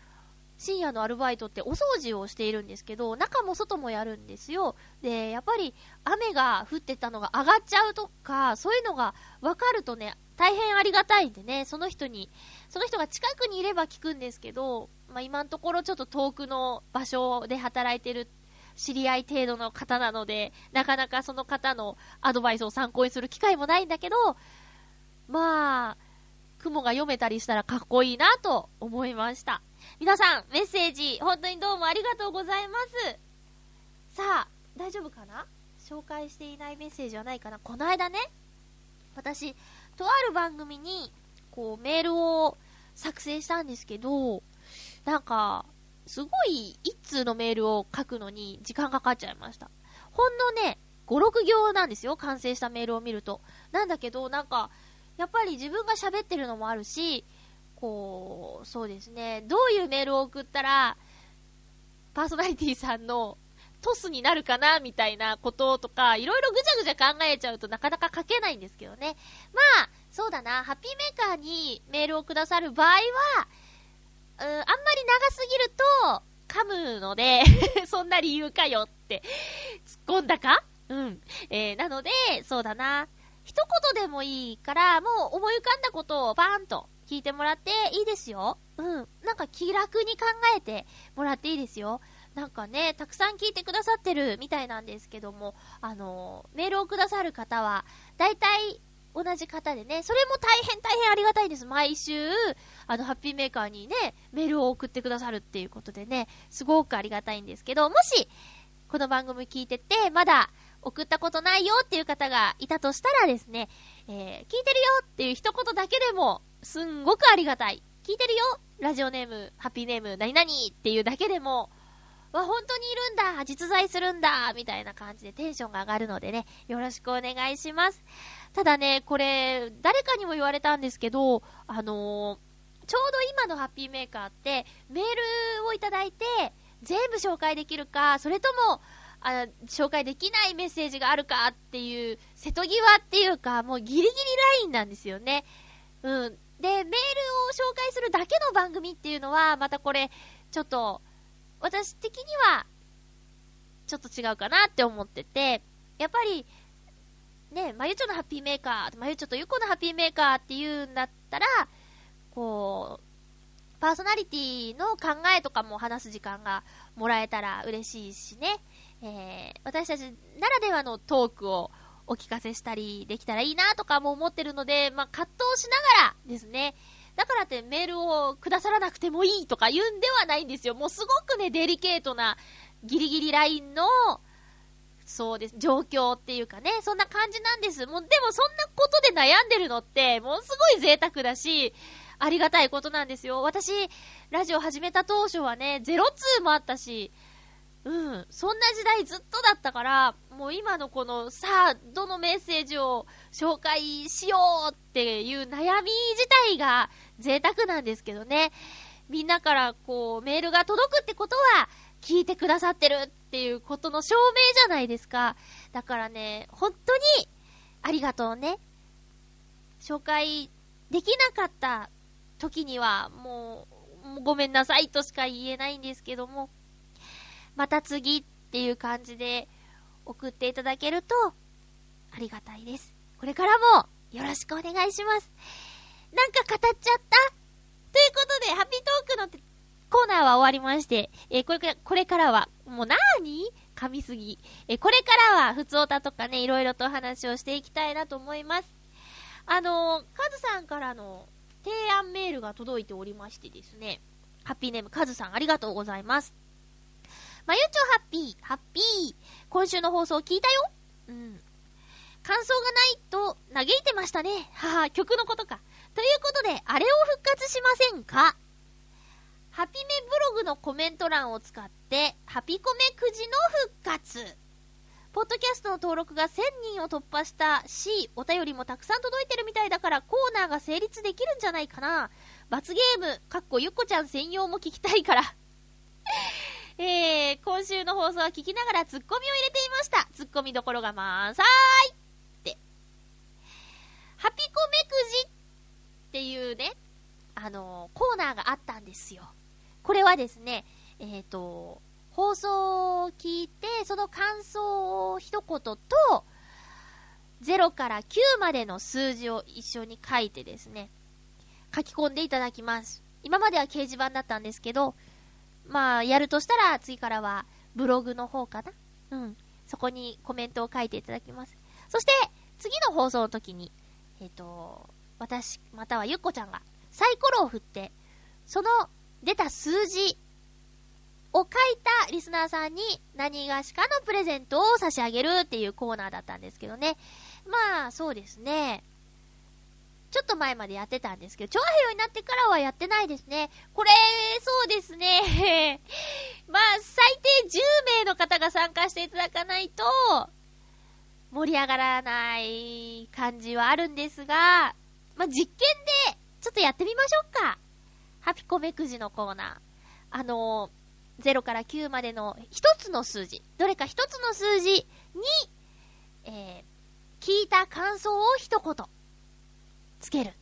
深夜のアルバイトってお掃除をしているんですけど、中も外もやるんですよ。で、やっぱり雨が降ってたのが上がっちゃうとか、そういうのが分かるとね、大変ありがたいんでね、その人に、その人が近くにいれば聞くんですけど、まあ、今のところちょっと遠くの場所で働いてる知り合い程度の方なので、なかなかその方のアドバイスを参考にする機会もないんだけど、まあ、雲が読めたりしたらかっこいいなと思いました。皆さん、メッセージ、本当にどうもありがとうございます。さあ、大丈夫かな？紹介していないメッセージはないかな？この間ね、私、とある番組に、こう、メールを作成したんですけど、なんか、すごい一通のメールを書くのに時間かかっちゃいました。ほんのね、5、6行なんですよ。完成したメールを見ると。なんだけど、なんか、やっぱり自分が喋ってるのもあるし、こう、そうですね、どういうメールを送ったら、パーソナリティさんのトスになるかな、みたいなこととか、いろいろぐちゃぐちゃ考えちゃうとなかなか書けないんですけどね。まあ、そうだな、ハッピーメーカーにメールをくださる場合は、うん、あんまり長すぎると、噛むので *laughs* そんな理由かよって突っ込んだか？うん。えー、なので、そうだな。一言でもいいから、もう思い浮かんだことをバーンと聞いてもらっていいですよ。うん。なんか気楽に考えてもらっていいですよ。なんかね、たくさん聞いてくださってるみたいなんですけども、あの、メールをくださる方は、だいたい同じ方でね、それも大変大変ありがたいです。毎週、あの、ハッピーメーカーにね、メールを送ってくださるっていうことでね、すごくありがたいんですけど、もし、この番組聞いてて、まだ送ったことないよっていう方がいたとしたらですね、えー、聞いてるよっていう一言だけでも、すんごくありがたい。聞いてるよラジオネーム、ハッピーネーム、何々っていうだけでも、わ、本当にいるんだ実在するんだみたいな感じでテンションが上がるのでね、よろしくお願いします。ただね、これ、誰かにも言われたんですけど、あのー、ちょうど今のハッピーメーカーって、メールをいただいて、全部紹介できるか、それとも、あ紹介できないメッセージがあるかっていう、瀬戸際っていうか、もうギリギリラインなんですよね。うん。で、メールを紹介するだけの番組っていうのは、またこれ、ちょっと、私的には、ちょっと違うかなって思ってて、やっぱり、ね、まゆちょのハッピーメーカー、まゆちょとゆこのハッピーメーカーっていうんだったら、こう、パーソナリティの考えとかも話す時間がもらえたら嬉しいしね、えー、私たちならではのトークをお聞かせしたりできたらいいなとかも思ってるので、まあ、葛藤しながらですね、だからってメールをくださらなくてもいいとか言うんではないんですよ。もうすごくね、デリケートなギリギリラインの、そうです、状況っていうかね、そんな感じなんです。もう、でもそんなことで悩んでるのって、ものすごい贅沢だし、ありがたいことなんですよ。私、ラジオ始めた当初はね、ゼロツーもあったし、うん。そんな時代ずっとだったから、もう今のこの、さあ、どのメッセージを紹介しようっていう悩み自体が贅沢なんですけどね。みんなからこう、メールが届くってことは、聞いてくださってるっていうことの証明じゃないですか。だからね、本当に、ありがとうね。紹介できなかった時には、もう、ごめんなさいとしか言えないんですけども、また次っていう感じで送っていただけると、ありがたいです。これからもよろしくお願いします。なんか語っちゃった？ということで、ハッピートークのコーナーは終わりまして、えー、これから、これからは、もうなーに噛みすぎ。えー、これからは、普通歌とかね、いろいろと話をしていきたいなと思います。あのー、カズさんからの提案メールが届いておりましてですね、ハッピーネームカズさんありがとうございます。まゆちょハッピー、ハッピー。今週の放送聞いたようん。感想がないと嘆いてましたね。はは、曲のことか。ということで、あれを復活しませんか？ハピメブログのコメント欄を使って、ハピコメくじの復活。ポッドキャストの登録が1000人を突破したし、お便りもたくさん届いてるみたいだからコーナーが成立できるんじゃないかな。罰ゲーム、かっこゆっこちゃん専用も聞きたいからえー、今週の放送は聞きながらツッコミを入れていました。ツッコミどころが満載って。ハピコメくじっていうね、あのー、コーナーがあったんですよ。これはですね、えっ、ー、と、放送を聞いて、その感想を一言と、0から9までの数字を一緒に書いてですね、書き込んでいただきます。今までは掲示板だったんですけど、まあ、やるとしたら、次からは、ブログの方かなうん。そこにコメントを書いていただきます。そして、次の放送の時に、えっ、ー、と、私、またはゆっこちゃんが、サイコロを振って、その出た数字を書いたリスナーさんに何がしかのプレゼントを差し上げるっていうコーナーだったんですけどね。まあ、そうですね。ちょっと前までやってたんですけど、長平になってからはやってないですね。これ、そうですね。*laughs* まあ、最低10名の方が参加していただかないと、盛り上がらない感じはあるんですが、まあ、実験で、ちょっとやってみましょうか。ハピコメくじのコーナー。あのー、0から9までの一つの数字、どれか一つの数字に、えー、聞いた感想を一言。つける。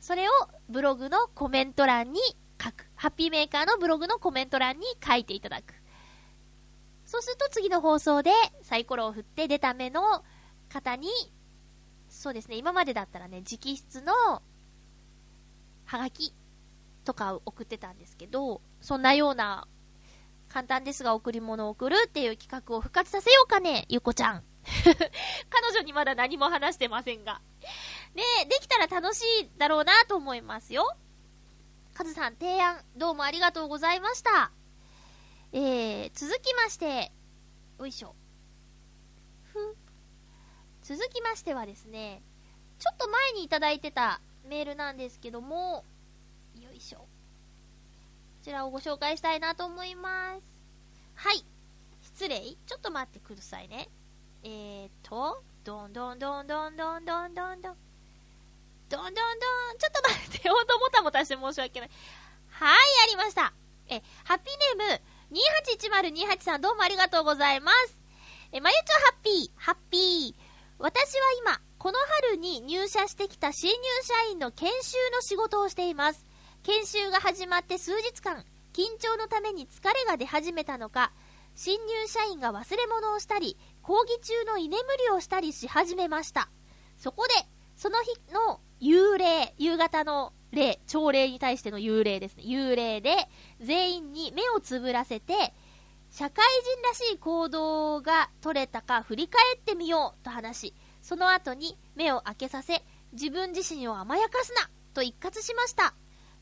それをブログのコメント欄に書く。ハッピーメーカーのブログのコメント欄に書いていただく。そうすると次の放送でサイコロを振って出た目の方に、そうですね、今までだったらね、直筆のはがきとかを送ってたんですけど、そんなような簡単ですが贈り物を送るっていう企画を復活させようかね、ゆこちゃん。*laughs* 彼女にまだ何も話してませんが。で、できたら楽しいだろうなと思いますよ。カズさん提案、どうもありがとうございました。えー、続きまして、よいしょ。ふ。続きましてはですね、ちょっと前にいただいてたメールなんですけども、よいしょ。こちらをご紹介したいなと思います。はい。失礼ちょっと待ってくださいね。えーと、どんどんどんどんどんどんどんどん。どんどんどん。ちょっと待って、ほんともたもたして申し訳ない。はい、ありました。え、ハッピーネーム、281028さんどうもありがとうございます。え、まゆちょハッピー、ハッピー。私は今、この春に入社してきた新入社員の研修の仕事をしています。研修が始まって数日間、緊張のために疲れが出始めたのか、新入社員が忘れ物をしたり、講義中の居眠りをしたりし始めました。そこで、その日の幽霊、夕方の霊、朝礼に対しての幽霊ですね。幽霊で、全員に目をつぶらせて、社会人らしい行動が取れたか振り返ってみようと話し、その後に目を開けさせ、自分自身を甘やかすなと一括しました。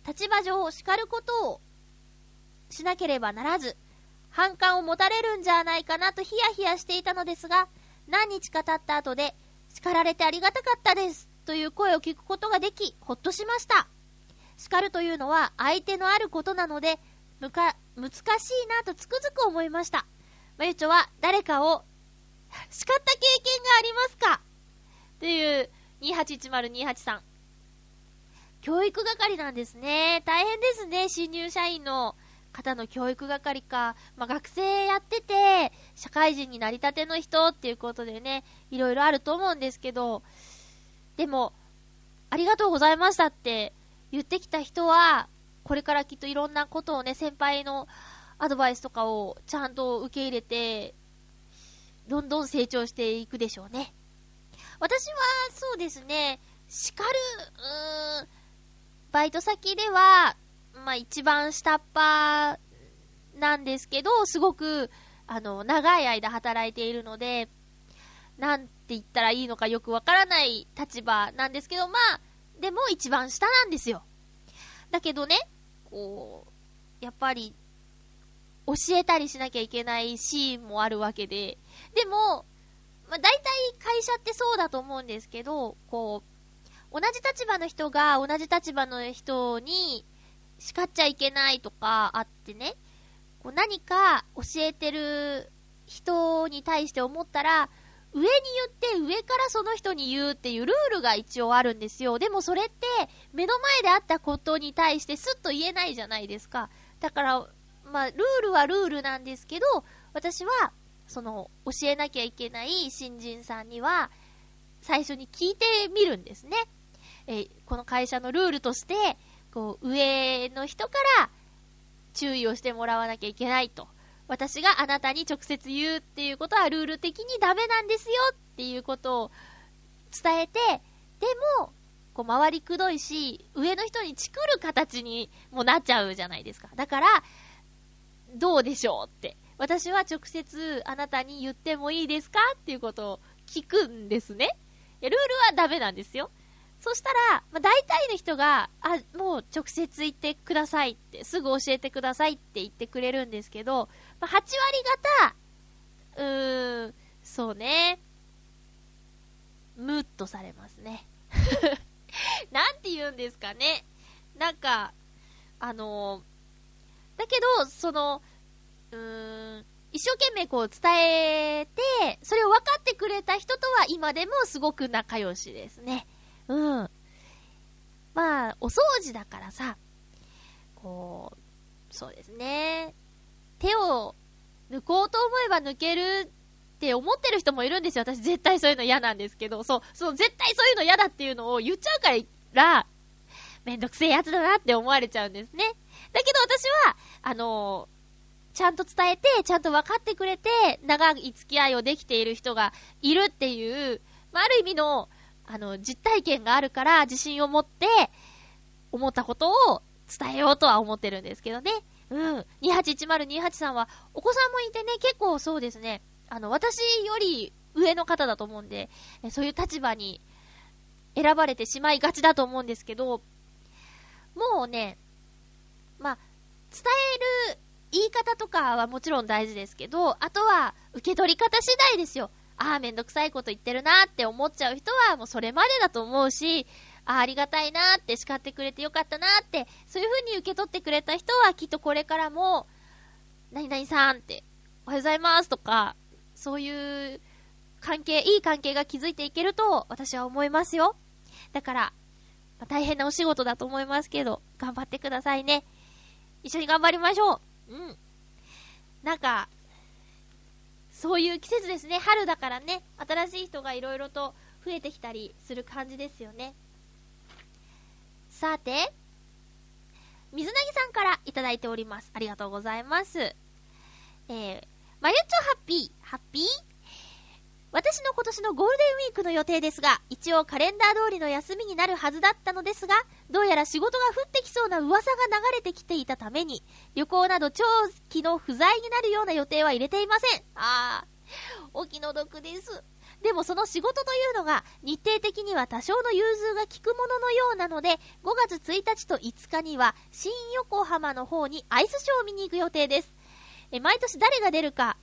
立場上叱ることをしなければならず、反感を持たれるんじゃないかなとヒヤヒヤしていたのですが、何日か経った後で、叱られてありがたかったですという声を聞くことができ、ほっとしました。叱るというのは相手のあることなので、むか、難しいなとつくづく思いました。まゆちょは誰かを叱った経験がありますか？っていう281028さん。教育係なんですね。大変ですね、新入社員の方の教育係か。まあ、学生やってて、社会人になりたての人っていうことでね、いろいろあると思うんですけど、でも、ありがとうございましたって言ってきた人は、これからきっといろんなことをね、先輩のアドバイスとかをちゃんと受け入れて、どんどん成長していくでしょうね。私は、そうですね、叱る、うーん、バイト先では、まあ一番下っ端なんですけど、すごく、あの、長い間働いているので、なんって言ったらいいのかよくわからない立場なんですけど、まあ、でも一番下なんですよ。だけどね、こう、やっぱり、教えたりしなきゃいけないシーンもあるわけで、でも、まあ、大体会社ってそうだと思うんですけど、こう、同じ立場の人が同じ立場の人に叱っちゃいけないとかあってね、こう何か教えてる人に対して思ったら、上に言って上からその人に言うっていうルールが一応あるんですよ。でもそれって目の前であったことに対してスッと言えないじゃないですか。だから、まあ、ルールはルールなんですけど、私は、その、教えなきゃいけない新人さんには、最初に聞いてみるんですね。えこの会社のルールとして、こう、上の人から注意をしてもらわなきゃいけないと。私があなたに直接言うっていうことはルール的にダメなんですよっていうことを伝えて、でも、こう回りくどいし、上の人にチクる形にもなっちゃうじゃないですか。だから、どうでしょうって。私は直接あなたに言ってもいいですかっていうことを聞くんですね。ルールはダメなんですよ。そしたら、まあ、大体の人が、あ、もう直接言ってくださいって、すぐ教えてくださいって言ってくれるんですけど、まあ、8割方、うーん、そうね、ムッとされますね。*laughs* なんて言うんですかね。なんか、あのー、だけど、その、うーん、一生懸命こう伝えて、それを分かってくれた人とは今でもすごく仲良しですね。うん。まあ、お掃除だからさ、こう、そうですね。手を抜こうと思えば抜けるって思ってる人もいるんですよ。私絶対そういうの嫌なんですけど、そう、そう、絶対そういうの嫌だっていうのを言っちゃうから、めんどくせえやつだなって思われちゃうんですね。だけど私は、あのー、ちゃんと伝えて、ちゃんと分かってくれて、長い付き合いをできている人がいるっていう、まあ、ある意味の、あの、実体験があるから自信を持って、思ったことを伝えようとは思ってるんですけどね。うん。281028さんは、お子さんもいてね、結構そうですね。あの、私より上の方だと思うんで、そういう立場に選ばれてしまいがちだと思うんですけど、もうね、まあ、伝える言い方とかはもちろん大事ですけど、あとは受け取り方次第ですよ。ああ、めんどくさいこと言ってるなって思っちゃう人はもうそれまでだと思うし、あありがたいなって叱ってくれてよかったなって、そういう風に受け取ってくれた人はきっとこれからも、何々さんって、おはようございますとか、そういう関係、いい関係が築いていけると私は思いますよ。だから、まあ、大変なお仕事だと思いますけど、頑張ってくださいね。一緒に頑張りましょう。うん。なんか、そういう季節ですね。春だからね、新しい人がいろいろと増えてきたりする感じですよね。さて、水なぎさんからいただいております。ありがとうございます。えー、まゆちょハッピー、ハッピー？私の今年のゴールデンウィークの予定ですが、一応カレンダー通りの休みになるはずだったのですが、どうやら仕事が降ってきそうな噂が流れてきていたために、旅行など長期の不在になるような予定は入れていません。あー、お気の毒です。でもその仕事というのが日程的には多少の融通が利くもののようなので、5月1日と5日には新横浜の方にアイスショーを見に行く予定です。え毎年誰が出るか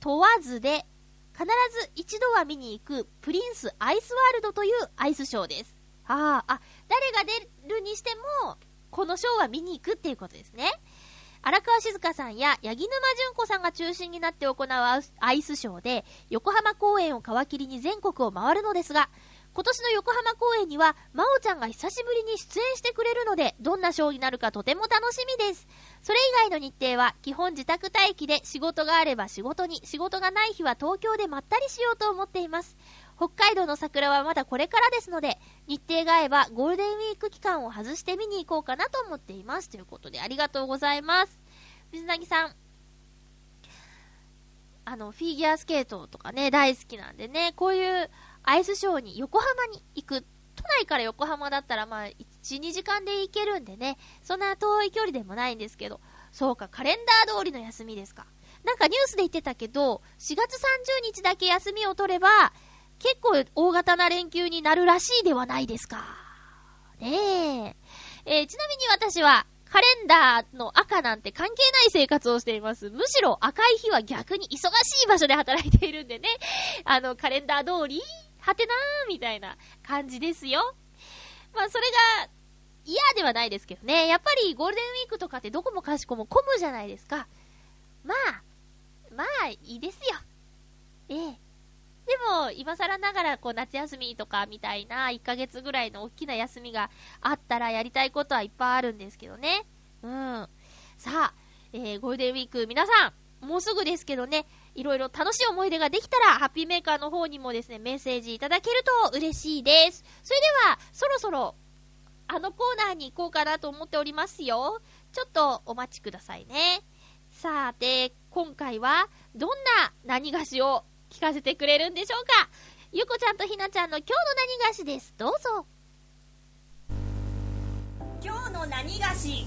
問わずで必ず一度は見に行くプリンスアイスワールドというアイスショーです。ああ、あ、誰が出るにしても、このショーは見に行くっていうことですね。荒川静香さんや八木沼純子さんが中心になって行うアイスショーで、横浜公演を皮切りに全国を回るのですが、今年の横浜公演には、真央ちゃんが久しぶりに出演してくれるので、どんなショーになるかとても楽しみです。それ以外の日程は、基本自宅待機で仕事があれば仕事に、仕事がない日は東京でまったりしようと思っています。北海道の桜はまだこれからですので、日程が合えばゴールデンウィーク期間を外して見に行こうかなと思っています。ということで、ありがとうございます。水なぎさん。あの、フィギュアスケートとかね、大好きなんでね、こういうアイスショーに横浜に行く。都内から横浜だったらまあ、1、2時間で行けるんでね、そんな遠い距離でもないんですけど、そうか、カレンダー通りの休みですか。なんかニュースで言ってたけど、4月30日だけ休みを取れば、結構大型な連休になるらしいではないですか。ねえ。えー、ちなみに私は、カレンダーの赤なんて関係ない生活をしています。むしろ赤い日は逆に忙しい場所で働いているんでね。あの、カレンダー通り、はてなーみたいな感じですよ。まあ、それが嫌ではないですけどね。やっぱりゴールデンウィークとかってどこもかしこも混むじゃないですか。まあ、まあ、いいですよ。ええ。でも、今更ながら、こう、夏休みとかみたいな、1ヶ月ぐらいの大きな休みがあったらやりたいことはいっぱいあるんですけどね。うん。さあ、えー、ゴールデンウィーク、皆さん、もうすぐですけどね、いろいろ楽しい思い出ができたら、ハッピーメーカーの方にもですね、メッセージいただけると嬉しいです。それでは、そろそろ、あのコーナーに行こうかなと思っておりますよ。ちょっとお待ちくださいね。さて、今回は、どんな何菓子を聞かせてくれるんでしょうか？ゆこちゃんとひなちゃんの今日の何菓子です。どうぞ。今日の何菓子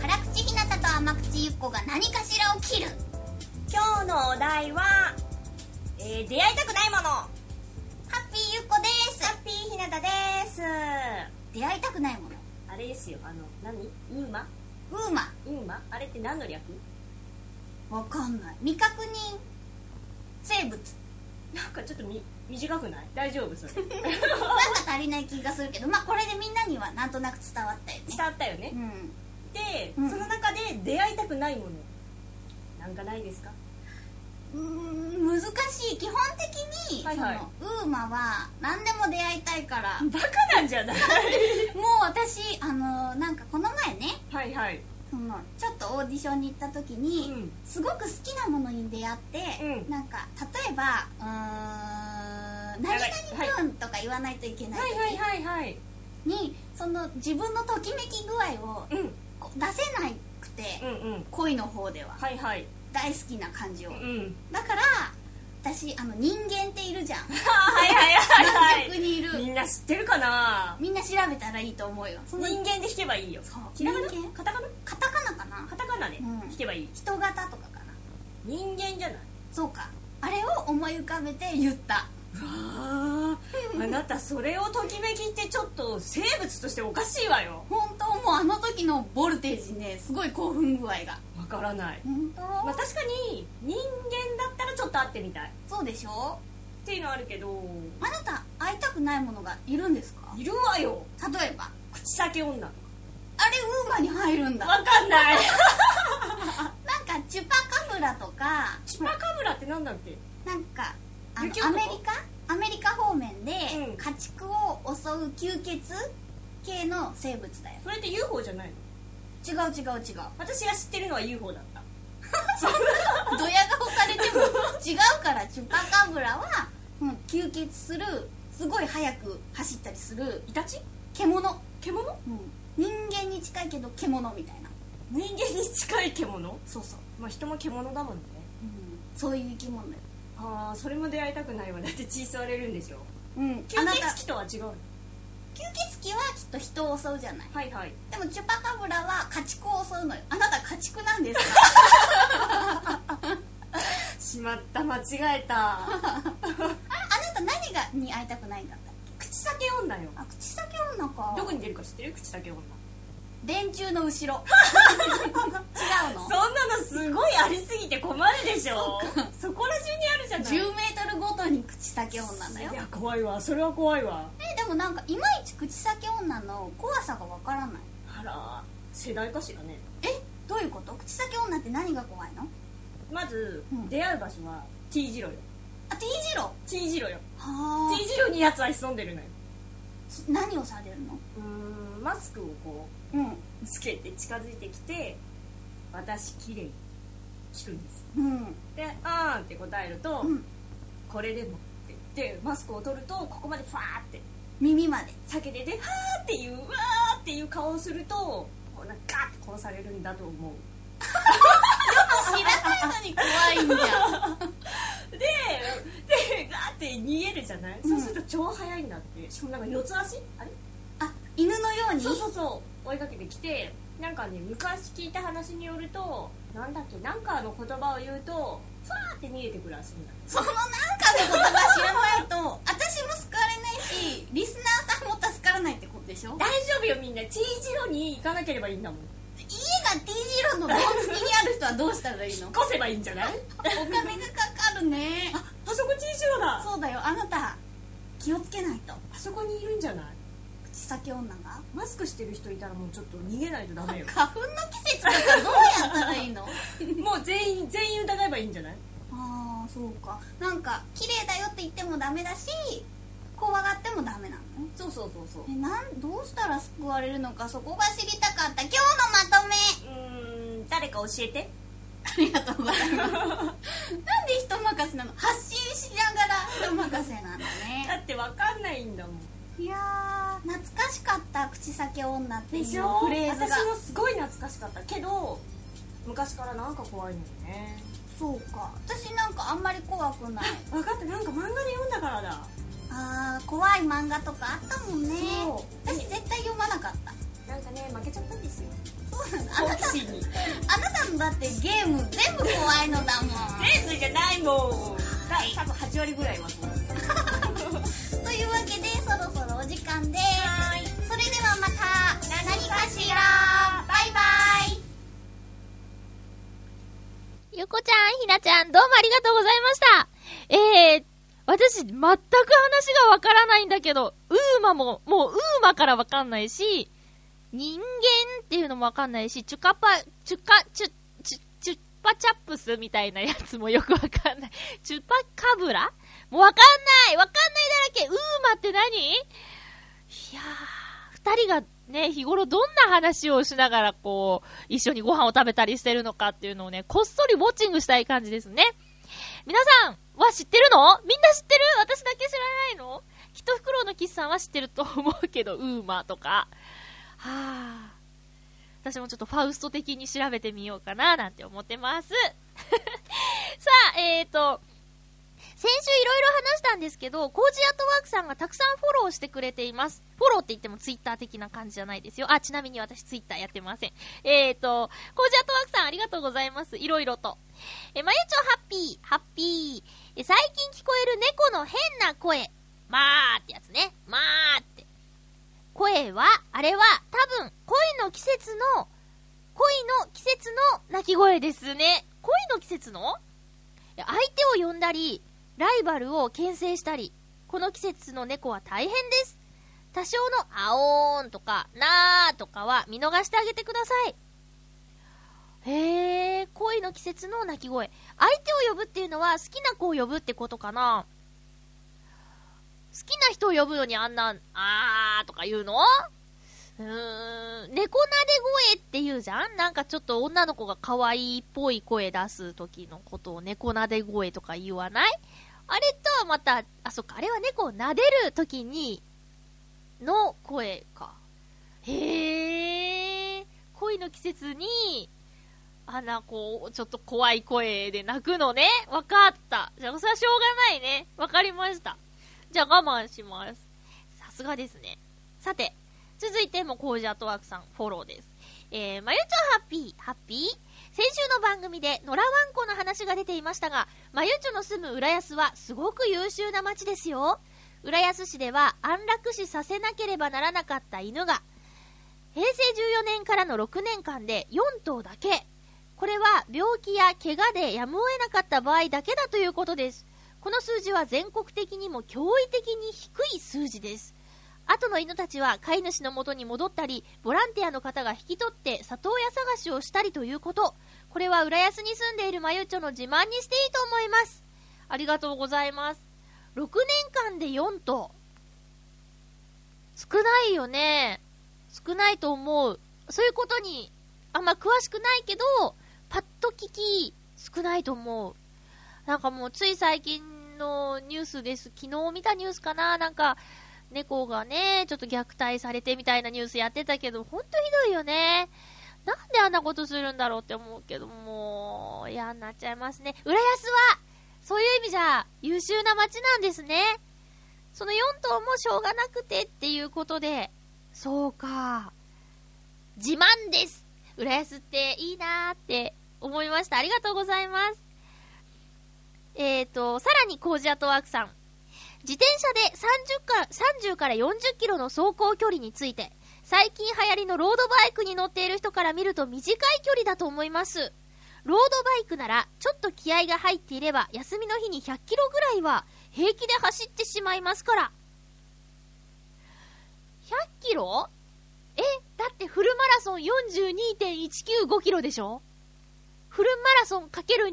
辛口ひなたと甘口ゆっこが何かしらを切る。今日のお題は、えー、出会いたくないもの。ハッピーゆっこです。ハッピーひなたです。出会いたくないもの。あれですよ、あの、何？ウーマ？ウーマ。ウーマ？あれって何の略？わかんない。未確認生物。なんかちょっとみ短くない？大丈夫それ。*laughs* なんか足りない気がするけどまあこれでみんなにはなんとなく伝わったよね。伝わったよね、うん、で、うん、その中で出会いたくないもの。なんかないですか？うん難しい。基本的に、はいはい、そのウーマは何でも出会いたいから。バカなんじゃない？*laughs* もう私あのなんかこの前ねはいはいそのちょっとオーディションに行った時に、うん、すごく好きなものに出会って、うん、なんか例えばうーん「何々くん」とか言わないといけない時にその自分のときめき具合を、うん、出せなくて、うんうん、恋の方では、はいはい、大好きな感じを、うん、だから私あの人間っているじゃん。*laughs* はいはいはい、はい、にいる。みんな知ってるかな？みんな調べたらいいと思うよ。人間。で弾けばいいよ。そう。人間。カタカナ？カタカナかな？カタカナで弾けばいい、人型とかかな。人間じゃない。そうか。あれを思い浮かべて言ったああなたそれをときめきってちょっと生物としておかしいわよ。本当もうあの時のボルテージねすごい興奮具合が。わからない。本当？まあ確かに人間だったらちょっと会ってみたい。そうでしょ？っていうのはあるけど。あなた会いたくないものがいるんですか？いるわよ。例えば？口先女とか。あれウーマに入るんだ。わかんない。*laughs* なんかチュパカブラとか。チュパカブラってなんだっけ？なんかアメリカ？アメリカ方面でうん。家畜を襲う吸血系の生物だよ。それって UFO じゃないの？違う違う違う。私が知ってるのは UFO だった。*laughs* ドヤ顔されても違うからチュパカブラは、うん、吸血するすごい速く走ったりするイタチ？獣、獣？うん、人間に近いけど獣みたいな。人間に近い獣？そうそう、まあ人も獣だもんね。うん、そういう生き物よああそれも出会いたくないわだって血吸われるんでしょ？うん。吸血鬼とは違うの？吸血鬼はきっと人を襲うじゃない。はいはい。でもチュパカブラは家畜を襲うのよ。あなた家畜なんですか？*laughs* しまった間違えた。ああなた何がに会いたくないんだったっけ？口先女よ。あ口先女か。どこに出るか知ってる？口先女電柱の後ろ。*laughs* 違うの？そんなのすごいありすぎて困るでしょ。そこら中にあるじゃない。10メートルごとに口先女だよ。いや怖いわ。それは怖いわ。えでもなんかいまいち口先女の怖さがわからない。あら世代かしらね。えどういうこと？口先女って何が怖いの？まず、うん。出会う場所は T 字路よ。あ T 字路？は T 字路よ。あ。T 字路にやつは潜んでるのよ。何をされるの？うーんマスクをこうん。うつけて近づいてきて「私綺麗聞くんです。うん。で「あーん」って答えると「うん。これでも」って言ってマスクを取るとここまでファーって。耳まで。酒でで「はー」っていう「わー」っていう顔をするとこうなんかガーって殺されるんだと思う。知らないのに怖いんじゃんででガーって逃げるじゃない、うんそうすると超速いんだって。しかもなんか四つ足？あれ？あ犬のように？そうそうそう追いかけてきてなんかね昔聞いた話によるとなんだっけなんかの言葉を言うとファーって逃げてくるらしいんだ。そのなんかの言葉知らないと私も救われないしリスナーさんも助からないってことでしょ？大丈夫よみんな。T 字路に行かなければいいんだもん。家が T 字路のドン付きにある人はどうしたらいいの？越せばいいんじゃない？お金がかかるね。ああそこ T 字路だ。そうだよあなた気をつけないと。あそこにいるんじゃない？口先女がマスクしてる人いたらもうちょっと逃げないとダメよ花粉の季節とかどうやったらいいの？もう全員全員疑えばいいんじゃない？ああそうか。なんか綺麗だよって言ってもダメだし怖がってもダメなの？ねそうそうそうそう。えなんどうしたら救われるのか？そこが知りたかった今日のまとめ。うーん誰か教えて。ありがとうございます。*laughs* なんで人任せなの？発信しながら人任せなんだだねってわかんないんだもんいやー懐かしかった口先女っていうフレーズが。私もすごい懐かしかったけど昔からなんか怖いのよね。そうか。私なんかあんまり怖くない。分かった。なんか漫画で読んだからだ。あー怖い漫画とかあったもんね。そう。私絶対読まなかった。なんかね負けちゃったんですよ。そうなの。あなたあなたのだってゲーム全部怖いのだもん。全部じゃないもん。だ多分8割ぐらいはそう。*laughs* というわけでそです。それではまた何かしら。バイバイ。ゆこちゃん、ひなちゃん、どうもありがとうございました。えー、私、全く話がわからないんだけど、ウーマも、もうウーマからわかんないし、人間っていうのもわかんないし、チュカパ、チュカ、チュ、チュ、チュッパチャップスみたいなやつもよくわかんない。チュパカブラ？もうわかんない！わかんないだらけ！ウーマって何？いやー、二人がね、日頃どんな話をしながらこう、一緒にご飯を食べたりしてるのかっていうのをね、こっそりウォッチングしたい感じですね。皆さんは知ってるの？みんな知ってる？私だけ知らないの？一袋のキスさんは知ってると思うけど、*laughs* ウーマとか。はぁ。私もちょっとファウスト的に調べてみようかななんて思ってます。*laughs* さあ、えーと、先週いろいろ話したんですけど、コージアットワークさんがたくさんフォローしてくれています。フォローって言ってもツイッター的な感じじゃないですよ。あ、ちなみに私ツイッターやってません。えーと、コージアットワークさんありがとうございます。いろいろと。え、まゆちょハッピー、ハッピー。え、最近聞こえる猫の変な声。まーってやつね。まーって。声は、あれは多分恋の季節の、恋の季節の鳴き声ですね。恋の季節の？相手を呼んだり、ライバルを牽制したり、この季節の猫は大変です。多少のあおーんとか、なーとかは見逃してあげてください。へー、恋の季節の鳴き声。相手を呼ぶっていうのは好きな子を呼ぶってことかな好きな人を呼ぶのにあんな、あーとか言うの？うーん、猫なで声って言うじゃん？なんかちょっと女の子が可愛いっぽい声出す時のことを猫なで声とか言わない？あれとはまた、あ、そっか、あれは猫を撫でる時に、の声か。へー。恋の季節に、あんな、こう、ちょっと怖い声で泣くのね。わかった。じゃあ、それはしょうがないね。わかりました。じゃあ、我慢します。さすがですね。さて、続いてもコージアートワークさん、フォローです。えー、まゆちょハッピー、ハッピー先週の番組で野良ワンコの話が出ていましたが、まゆちょの住む浦安はすごく優秀な街ですよ。浦安市では安楽死させなければならなかった犬が、平成14年からの6年間で4頭だけ。これは病気や怪我でやむを得なかった場合だけだということです。この数字は全国的にも驚異的に低い数字です。後の犬たちは飼い主の元に戻ったり、ボランティアの方が引き取って里親探しをしたりということ。これは浦安に住んでいるまゆちょの自慢にしていいと思います。ありがとうございます。6年間で4頭。少ないよね。少ないと思う。そういうことに、あんま詳しくないけど、パッと聞き、少ないと思う。なんかもうつい最近のニュースです。昨日見たニュースかななんか、猫がね、ちょっと虐待されてみたいなニュースやってたけど、ほんとひどいよね。なんであんなことするんだろうって思うけどもう、嫌になっちゃいますね。浦安は、そういう意味じゃ優秀な街なんですね。その4頭もしょうがなくてっていうことで、そうか。自慢です。浦安っていいなーって思いました。ありがとうございます。えーと、さらにコージアトワークさん。自転車で30か ,30 から40キロの走行距離について、最近流行りのロードバイクに乗っている人から見ると短い距離だと思います。ロードバイクなら、ちょっと気合が入っていれば、休みの日に100キロぐらいは平気で走ってしまいますから。100キロ？え、だってフルマラソン42.195キロでしょ？フルマラソンかける2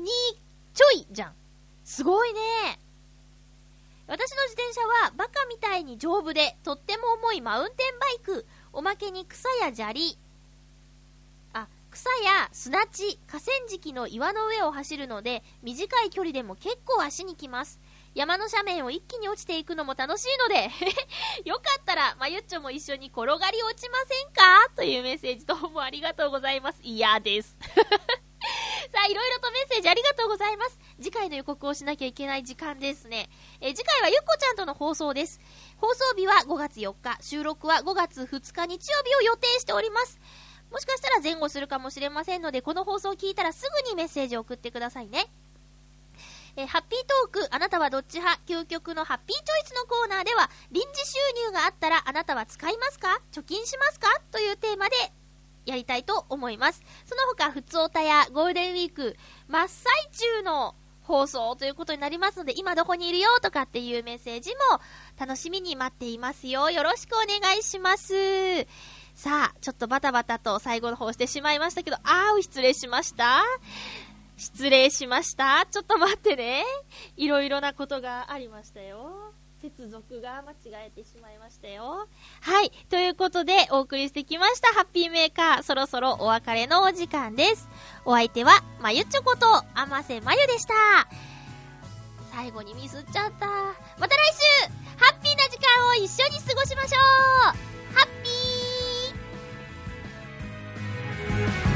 ちょいじゃん。すごいね。私の自転車はバカみたいに丈夫で、とっても重いマウンテンバイク。おまけに草や砂利、あ草や砂地、河川敷の岩の上を走るので、短い距離でも結構足にきます。山の斜面を一気に落ちていくのも楽しいので *laughs* よかったら、まゆっちょも一緒に転がり落ちませんか？というメッセージどうもありがとうございます。嫌です *laughs* *laughs* さあ、いろいろとメッセージありがとうございます。次回の予告をしなきゃいけない時間ですね。え次回はゆっこちゃんとの放送です。放送日は5月4日、収録は5月2日日曜日を予定しております。もしかしたら前後するかもしれませんので、この放送を聞いたらすぐにメッセージを送ってくださいね。え、ハッピートーク、あなたはどっち派？究極のハッピーチョイスのコーナーでは、臨時収入があったらあなたは使いますか？貯金しますか？というテーマでやりたいと思います。その他、ふつおたやゴールデンウィーク、真っ最中の放送ということになりますので、今どこにいるよとかっていうメッセージも楽しみに待っていますよ。よろしくお願いします。さあ、ちょっとバタバタと最後の方してしまいましたけど、あー、失礼しました。失礼しました。ちょっと待ってね。いろいろなことがありましたよ。接続が間違えてしまいましたよ。はい。ということで、お送りしてきました、ハッピーメーカー。そろそろお別れのお時間です。お相手は、まゆちょこと、あませまゆでした。最後にミスっちゃった。また来週ハッピーな時間を一緒に過ごしましょうハッピー